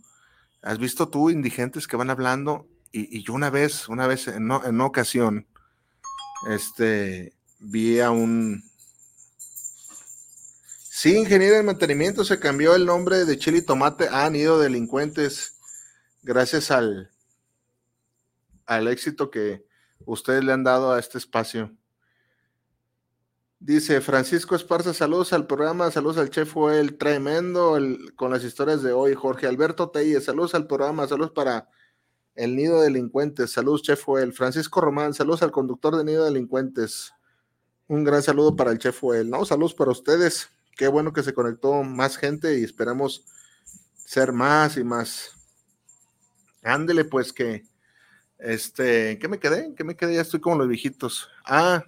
¿Has visto tú indigentes que van hablando? Y, yo una vez, una vez, en, una ocasión, este, vi a un... Sí, ingeniero de mantenimiento, se cambió el nombre de Chile y Tomate han ido Delincuentes gracias al, al éxito que ustedes le han dado a este espacio. Dice Francisco Esparza, saludos al programa, saludos al chef el tremendo con las historias de hoy. Jorge Alberto Telles, saludos al programa, saludos para el Nido de Delincuentes, saludos chef el Francisco Román, saludos al conductor de Nido de Delincuentes. Un gran saludo para el chef el No, saludos para ustedes. Qué bueno que se conectó más gente y esperamos ser más y más. Ándele, pues que, este, ¿qué me quedé? ¿Qué me quedé? Ya estoy como los viejitos. Ah,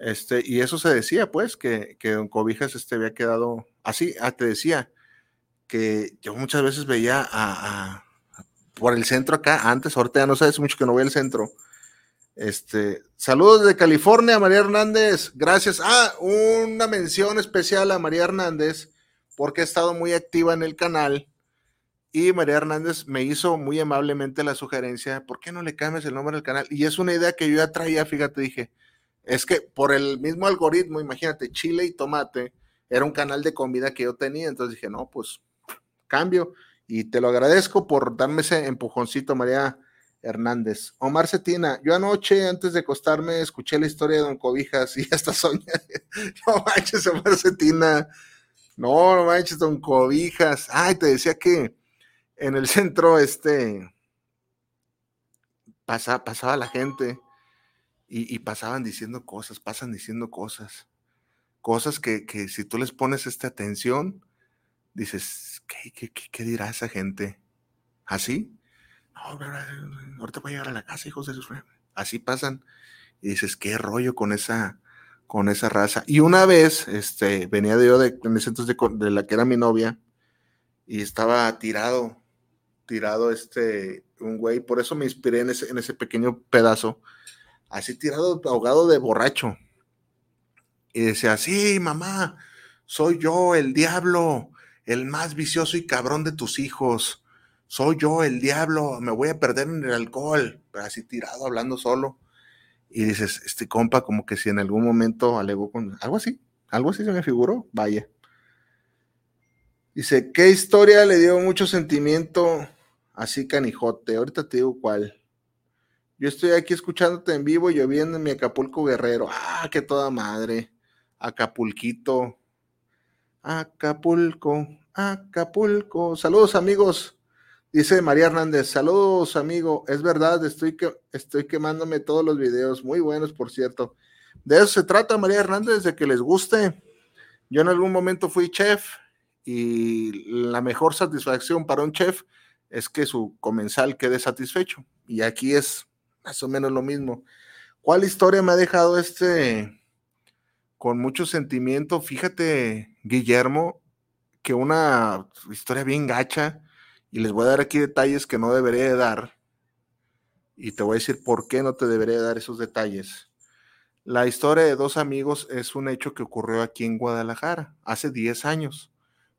este, y eso se decía, pues, que, que Don Cobijas este, había quedado así. Ah, te decía que yo muchas veces veía a, por el centro acá, antes, ahorita ya no sabes mucho que no voy al centro. Este, saludos de California, María Hernández. Gracias. Ah, una mención especial a María Hernández, porque ha estado muy activa en el canal. Y María Hernández me hizo muy amablemente la sugerencia, ¿por qué no le cambias el nombre del canal? Y es una idea que yo ya traía, fíjate, dije, es que por el mismo algoritmo, imagínate, chile y tomate, era un canal de comida que yo tenía, entonces dije, no, pues cambio. Y te lo agradezco por darme ese empujoncito, María Hernández. Omar Cetina, yo anoche, antes de acostarme, escuché la historia de Don Cobijas y hasta soñé. no manches, Omar Cetina. No, no manches, Don Cobijas. Ay, te decía que en el centro, este, pasa, pasaba la gente y, pasaban diciendo cosas, pasan diciendo cosas, cosas que, si tú les pones esta atención, dices, ¿qué, qué, dirá esa gente? ¿Así? No, ahorita voy a llegar a la casa, hijos de sus... Así pasan. Y dices, ¿qué rollo con esa, con esa raza? Y una vez, este, venía de yo de, entonces de, la que era mi novia, y estaba tirado, tirado este, un güey, por eso me inspiré en ese, en ese pequeño pedazo, así tirado, ahogado de borracho. Y decía, sí, mamá, soy yo el diablo, el más vicioso y cabrón de tus hijos. Soy yo el diablo, me voy a perder en el alcohol. Pero así tirado, hablando solo. Y dices, este compa como que si en algún momento alegó con algo así, algo así se me figuró, vaya. Dice, ¿qué historia le dio mucho sentimiento así canijote? Ahorita te digo cuál. Yo estoy aquí escuchándote en vivo lloviendo en mi Acapulco Guerrero. Ah, qué toda madre. Acapulquito. Acapulco, Acapulco. Saludos, amigos. Dice María Hernández, saludos amigo, es verdad, estoy, que, estoy quemándome todos los videos, muy buenos por cierto. De eso se trata María Hernández, de que les guste. Yo en algún momento fui chef y la mejor satisfacción para un chef es que su comensal quede satisfecho. Y aquí es más o menos lo mismo. ¿Cuál historia me ha dejado este con mucho sentimiento? Fíjate, Guillermo, que una historia bien gacha, y les voy a dar aquí detalles que no debería dar, y te voy a decir por qué no te debería dar esos detalles. La historia de dos amigos es un hecho que ocurrió aquí en Guadalajara hace 10 años.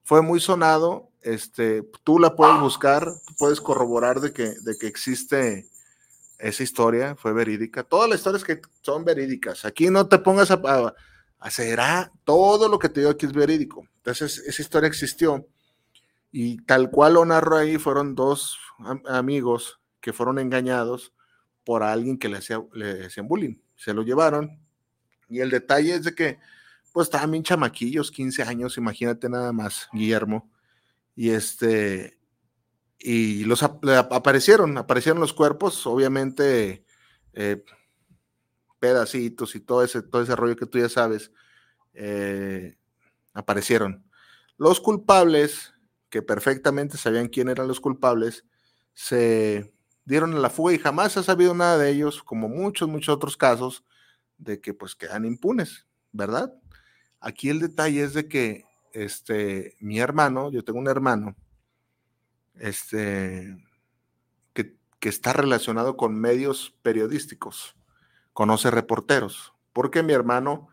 Fue muy sonado, este, tú la puedes buscar, puedes corroborar de que, de que existe esa historia fue verídica. Todas las historias que son verídicas. Aquí no te pongas a, será todo lo que te digo aquí es verídico. Entonces, esa historia existió y tal cual lo narro ahí, fueron dos amigos que fueron engañados por alguien que le, hacía, le hacían bullying. Se lo llevaron y el detalle es de que, pues estaban bien chamaquillos, 15 años, imagínate nada más, Guillermo. Y este, y los aparecieron, aparecieron los cuerpos, obviamente eh, pedacitos y todo ese, todo ese rollo que tú ya sabes, eh, aparecieron. Los culpables, que perfectamente sabían quién eran los culpables, se dieron a la fuga y jamás ha sabido nada de ellos, como muchos, muchos otros casos, de que pues quedan impunes, ¿verdad? Aquí el detalle es de que este, mi hermano, yo tengo un hermano, este, que, que está relacionado con medios periodísticos, conoce reporteros, porque mi hermano,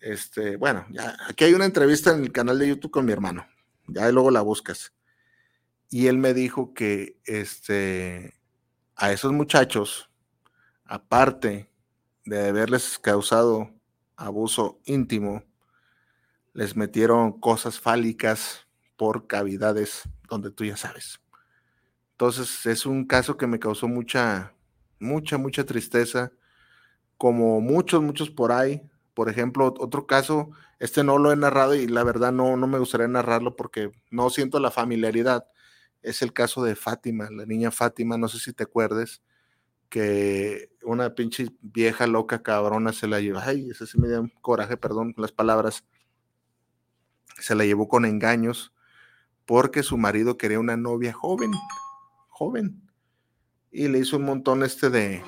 este, bueno, ya, aquí hay una entrevista en el canal de YouTube con mi hermano, ya luego la buscas. Y él me dijo que este, a esos muchachos, aparte de haberles causado abuso íntimo, les metieron cosas fálicas por cavidades donde tú ya sabes. Entonces es un caso que me causó mucha, mucha, mucha tristeza, como muchos, muchos por ahí. Por ejemplo, otro caso, este no lo he narrado y la verdad no, no me gustaría narrarlo porque no siento la familiaridad. Es el caso de Fátima, la niña Fátima, no sé si te acuerdes, que una pinche vieja loca cabrona se la llevó, ay, ese sí me dio coraje, perdón las palabras, se la llevó con engaños porque su marido quería una novia joven, joven, y le hizo un montón este de,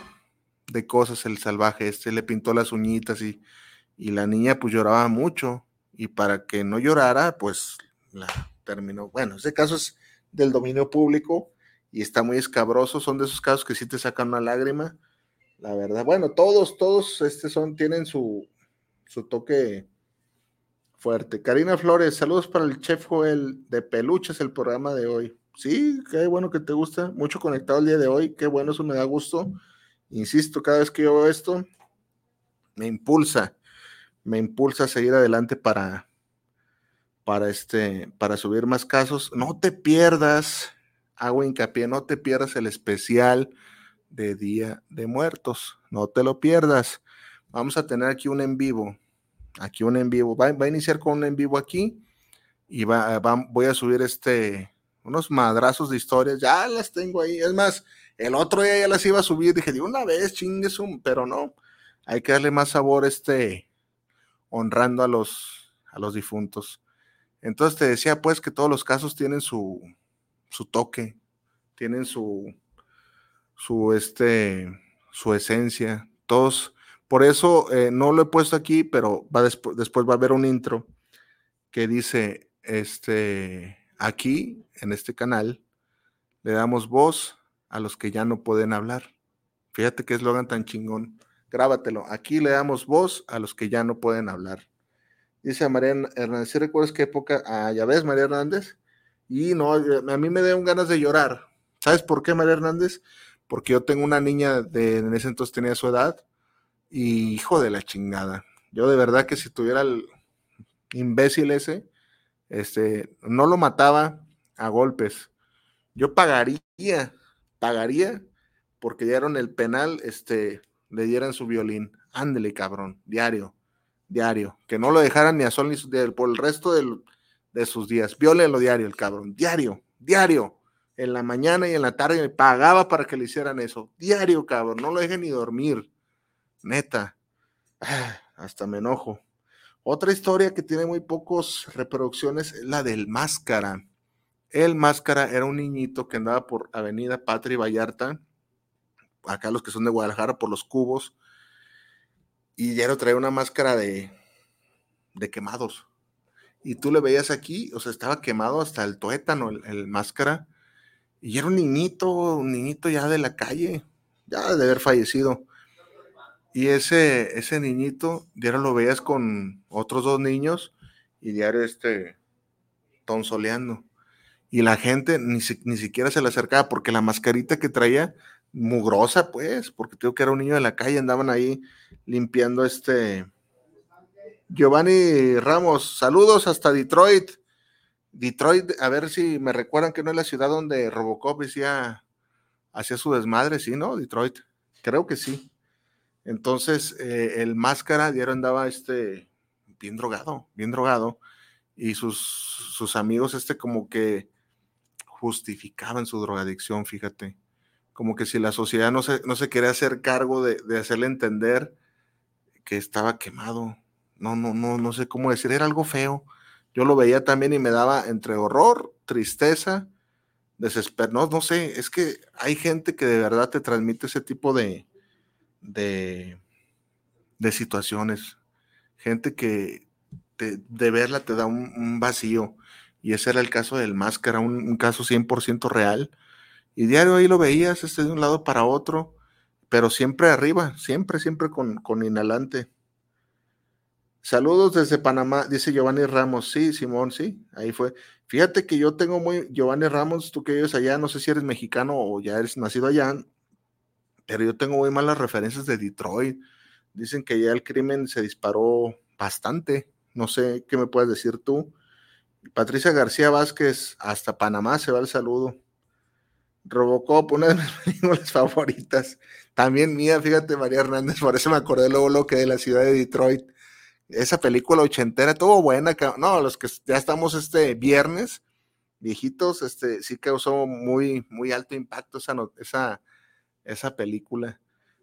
de cosas el salvaje, este le pintó las uñitas y, y la niña pues lloraba mucho, y para que no llorara, pues la terminó, bueno, ese caso es del dominio público, y está muy escabroso. Son de esos casos que sí te sacan una lágrima. La verdad, bueno, todos, todos este son, tienen su, su toque fuerte. Karina Flores, saludos para el chef Joel de Peluches, el programa de hoy. Sí, qué bueno que te gusta, mucho conectado el día de hoy, qué bueno, eso me da gusto. Insisto, cada vez que yo veo esto, me impulsa, me impulsa a seguir adelante para, para, este, para subir más casos. No te pierdas hago hincapié, no te pierdas el especial de Día de Muertos, no te lo pierdas. Vamos a tener aquí un en vivo, aquí un en vivo, va, a iniciar con un en vivo aquí y va, voy a subir este, unos madrazos de historias, ya las tengo ahí, es más, el otro día ya las iba a subir, dije, de una vez, chingues, pero no, hay que darle más sabor este, honrando a los, a los difuntos. Entonces te decía pues que todos los casos tienen su, su toque, tienen su, su, este, su esencia, todos. Por eso eh, no lo he puesto aquí, pero va después, va a haber un intro que dice, este, aquí, en este canal, le damos voz a los que ya no pueden hablar. Fíjate qué eslogan tan chingón. Grábatelo. Aquí le damos voz a los que ya no pueden hablar. Dice María Hernández, ¿sí recuerdas qué época? Ah, ya ves, María Hernández. Y no, a mí me un ganas de llorar. ¿Sabes por qué, María Hernández? Porque yo tengo una niña de en ese entonces tenía su edad y hijo de la chingada. Yo de verdad que si tuviera el imbécil ese, este, no lo mataba a golpes. Yo pagaría, pagaría porque dieron el penal, este, le dieran su violín. Ándele, cabrón, diario, diario. Que no lo dejaran ni a sol ni por el resto de sus días. lo diario, el cabrón, diario, diario. En la mañana y en la tarde pagaba para que le hicieran eso. Diario, cabrón, no lo dejen ni dormir. Neta. Hasta me enojo. Otra historia que tiene muy pocos reproducciones es la del Máscara. El Máscara era un niñito que andaba por Avenida Patria y Vallarta, acá los que son de Guadalajara, por los cubos, y ya lo traía una máscara de, de quemados y tú le veías aquí, o sea, estaba quemado hasta el tuétano, el, máscara, y era un niñito, un niñito ya de la calle, ya de haber fallecido. Y ese, ese niñito, diario lo veías con otros dos niños y diario este, tonsoleando. Y la gente ni, ni siquiera se le acercaba porque la mascarita que traía, mugrosa pues, porque tengo que era un niño de la calle, andaban ahí limpiando este, Giovanni Ramos, saludos hasta Detroit. Detroit, a ver si me recuerdan que no es la ciudad donde Robocop decía, hacía su desmadre, sí, ¿no? Detroit. Creo que sí. Entonces, eh, el máscara diario andaba este, bien drogado, bien drogado, y sus, sus amigos, este, como que justificaban su drogadicción, fíjate. Como que si la sociedad no se, no se quería hacer cargo de, de hacerle entender que estaba quemado. No, no, no, no sé cómo decir, era algo feo. Yo lo veía también y me daba entre horror, tristeza, desespero. No, no sé, es que hay gente que de verdad te transmite ese tipo de, de, de situaciones. Gente que de verla te da un, vacío. Y ese era el caso del máscara, un, un caso 100% real. Y diario ahí lo veías, este de un lado para otro, pero siempre arriba, siempre, siempre con, con inhalante. Saludos desde Panamá, dice Giovanni Ramos. Sí, Simón, sí, ahí fue. Fíjate que yo tengo muy, Giovanni Ramos, tú que vives allá, no sé si eres mexicano o ya eres nacido allá, pero yo tengo muy malas referencias de Detroit. Dicen que ya el crimen se disparó bastante. No sé qué me puedes decir tú. Patricia García Vázquez, hasta Panamá se va el saludo. Robocop, una de mis películas favoritas. También mía, fíjate, María Hernández, por eso me acordé luego lo que de la ciudad de Detroit. Esa película ochentera, estuvo buena. No, los que ya estamos este viernes, viejitos, este sí causó muy, muy alto impacto esa, esa película.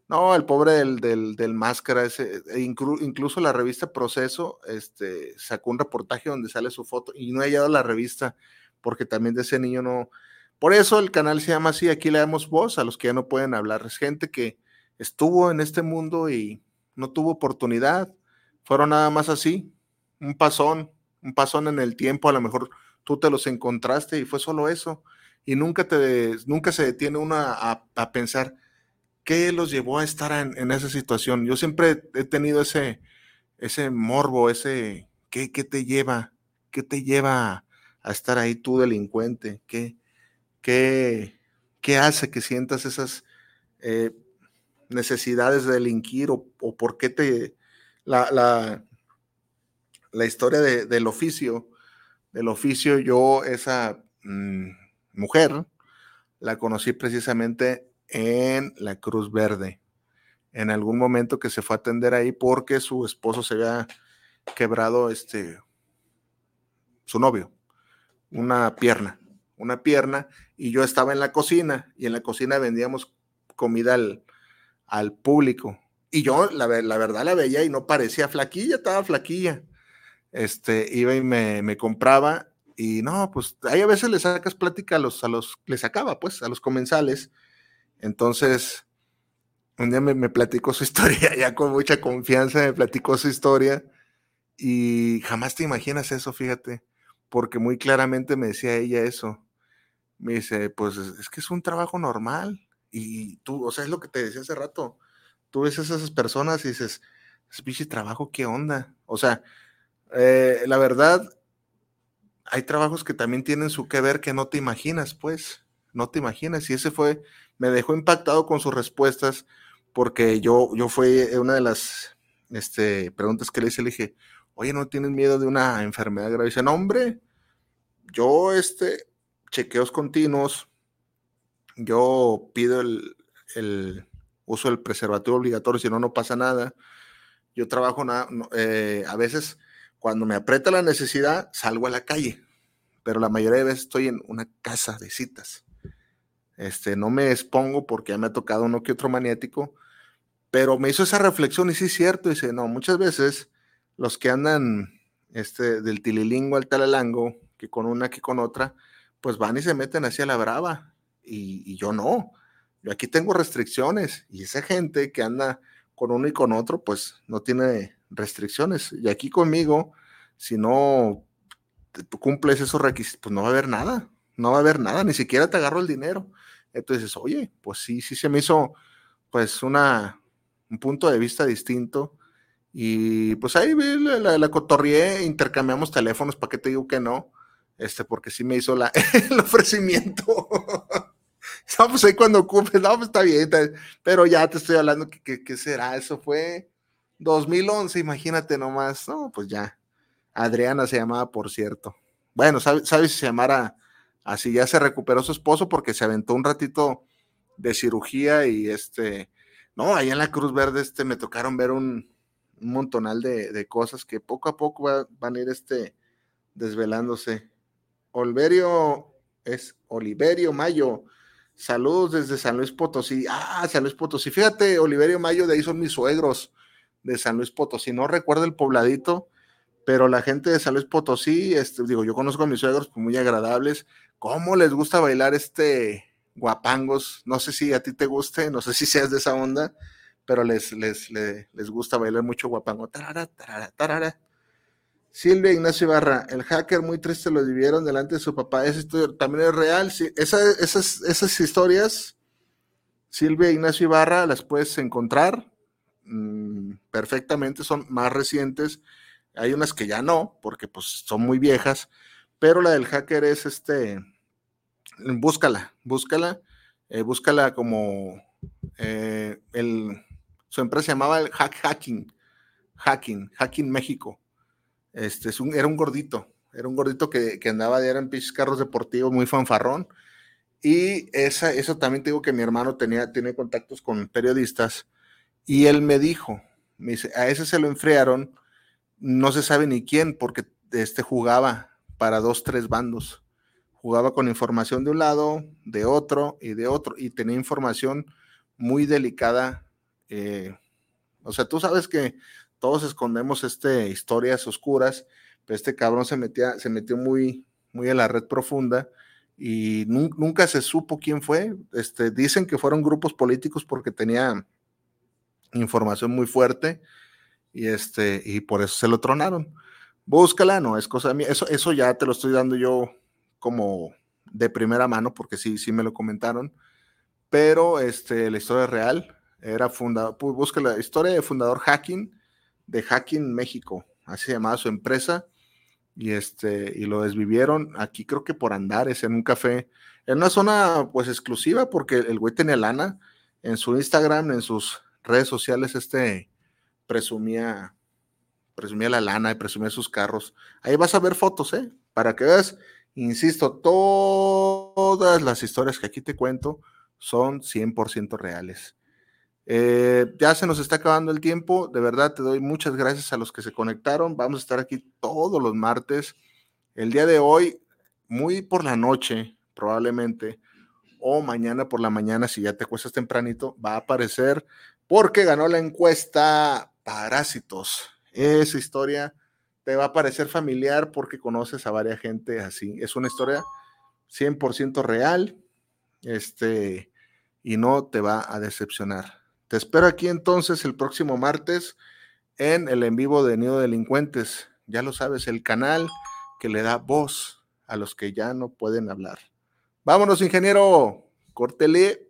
No, el pobre del, del, máscara, ese, e incluso la revista Proceso este, sacó un reportaje donde sale su foto y no he hallado la revista porque también de ese niño no. Por eso el canal se llama así, aquí le damos voz a los que ya no pueden hablar. Es gente que estuvo en este mundo y no tuvo oportunidad, fueron nada más así, un pasón, un pasón en el tiempo, a lo mejor tú te los encontraste y fue solo eso. Y nunca, te, nunca se detiene uno a, a pensar, ¿qué los llevó a estar en, esa situación? Yo siempre he tenido ese, ese morbo, ese, ¿qué, te lleva? ¿Qué te lleva a estar ahí tú delincuente? ¿Qué, qué, qué hace que sientas esas eh, necesidades de delinquir o, por qué te... La, la, la historia del oficio, del oficio, yo, esa mm, mujer, la conocí precisamente en la Cruz Verde. En algún momento que se fue a atender ahí porque su esposo se había quebrado este su novio, una pierna, una pierna, y yo estaba en la cocina, y en la cocina vendíamos comida al, al público. Y yo, la, la, verdad, la veía y no parecía flaquilla, estaba flaquilla. Este, iba y me, me compraba, y no, pues ahí a veces le sacas plática a los, a los, le sacaba, pues, a los comensales, entonces, un día me, platicó su historia, ya con mucha confianza me platicó su historia y jamás te imaginas eso, fíjate, porque muy claramente me decía ella eso. Me dice, pues es que es un trabajo normal y tú, o sea, es lo que te decía hace rato, tú ves a esas personas y dices, es bicho trabajo, ¿qué onda? O sea, eh, la verdad, hay trabajos que también tienen su que ver que no te imaginas, pues, no te imaginas. Y ese fue me dejó impactado con sus respuestas porque yo, yo fue una de las este, preguntas que le hice, le dije, oye, ¿no tienes miedo de una enfermedad grave? Y dice, no, hombre, yo, este, chequeos continuos, yo pido el, uso del preservativo obligatorio, si no, no pasa nada. Yo trabajo, eh, a veces, cuando me aprieta la necesidad, salgo a la calle, pero la mayoría de veces estoy en una casa de citas. Este, no me expongo porque ya me ha tocado uno que otro maniático, pero me hizo esa reflexión y sí es cierto, dice, no, muchas veces los que andan este, del tililingo al talalango, que con una que con otra, pues van y se meten hacia la brava y, yo no. Yo aquí tengo restricciones y esa gente que anda con uno y con otro, pues no tiene restricciones. Y aquí conmigo, si no cumples esos requisitos, pues no va a haber nada, no va a haber nada, ni siquiera te agarro el dinero. Entonces, oye, pues sí, sí se me hizo pues una, un punto de vista distinto. Y pues ahí la, la, cotorrié, intercambiamos teléfonos, ¿para qué te digo que no? Este, porque sí me hizo la, el ofrecimiento. no, pues ahí cuando ocupes, no, pues está bien, pero ya te estoy hablando, que, será? Eso fue 2011, imagínate nomás. No, pues ya. Adriana se llamaba, por cierto. Bueno, ¿sabes sabe si se llamara así? Ya se recuperó su esposo porque se aventó un ratito de cirugía y este, no, ahí en la Cruz Verde este, me tocaron ver un, un montonal de, cosas que poco a poco van a ir este, desvelándose. Olverio es Oliverio Mayo. Saludos desde San Luis Potosí. Ah, San Luis Potosí. Fíjate, Oliverio Mayo, de ahí son mis suegros de San Luis Potosí. No recuerdo el pobladito, pero la gente de San Luis Potosí, este, digo, yo conozco a mis suegros pues, muy agradables. ¿Cómo les gusta bailar este guapangos? No sé si a ti te guste, no sé si seas de esa onda, pero les, les, les, gusta bailar mucho guapango. Silvia Ignacio Ibarra, el hacker muy triste lo vivieron delante de su papá. Historia también es real. Sí, esas, esas historias, Silvia Ignacio Ibarra, las puedes encontrar mm, perfectamente, son más recientes. Hay unas que ya no, porque pues son muy viejas, pero la del hacker es este, búscala, búscala, eh, búscala como eh, el, su empresa se llamaba el Hack Hacking, Hacking, Hacking México este, es un, era un gordito, era un gordito que, andaba de en pinches carros deportivos, muy fanfarrón. Y esa, eso también te digo que mi hermano tenía, tiene contactos con periodistas. Y él me dijo, me dice, a ese se lo enfriaron, no se sabe ni quién, porque este jugaba para dos, tres bandos. Jugaba con información de un lado, de otro y de otro, y tenía información muy delicada. Eh, o sea, tú sabes que todos escondemos este, historias oscuras, pero este cabrón se, metía, se metió muy, muy en la red profunda y nunca se supo quién fue. Este, dicen que fueron grupos políticos porque tenía información muy fuerte y, este, y por eso se lo tronaron. Búscala, no es cosa mía. Eso, eso ya te lo estoy dando yo como de primera mano porque sí, sí me lo comentaron. Pero este, la historia real era fundado, pues, busca la historia de fundador hacking de Hacking México, así se su empresa, y, este, y lo desvivieron aquí creo que por Andares, en un café, en una zona pues exclusiva, porque el güey tenía lana, en su Instagram, en sus redes sociales, este presumía, presumía la lana y presumía sus carros. Ahí vas a ver fotos, ¿eh? Para que veas, insisto, todas las historias que aquí te cuento son 100% reales. Eh, ya se nos está acabando el tiempo. De verdad, te doy muchas gracias a los que se conectaron. Vamos a estar aquí todos los martes. El día de hoy, muy por la noche, probablemente, o mañana por la mañana, si ya te acuestas tempranito, va a aparecer porque ganó la encuesta Parásitos. Esa historia te va a parecer familiar porque conoces a varias gente así. Es una historia 100% real este, y no te va a decepcionar. Te espero aquí entonces el próximo martes en el en vivo de Nido Delincuentes. Ya lo sabes, el canal que le da voz a los que ya no pueden hablar. Vámonos, ingeniero. Córtele.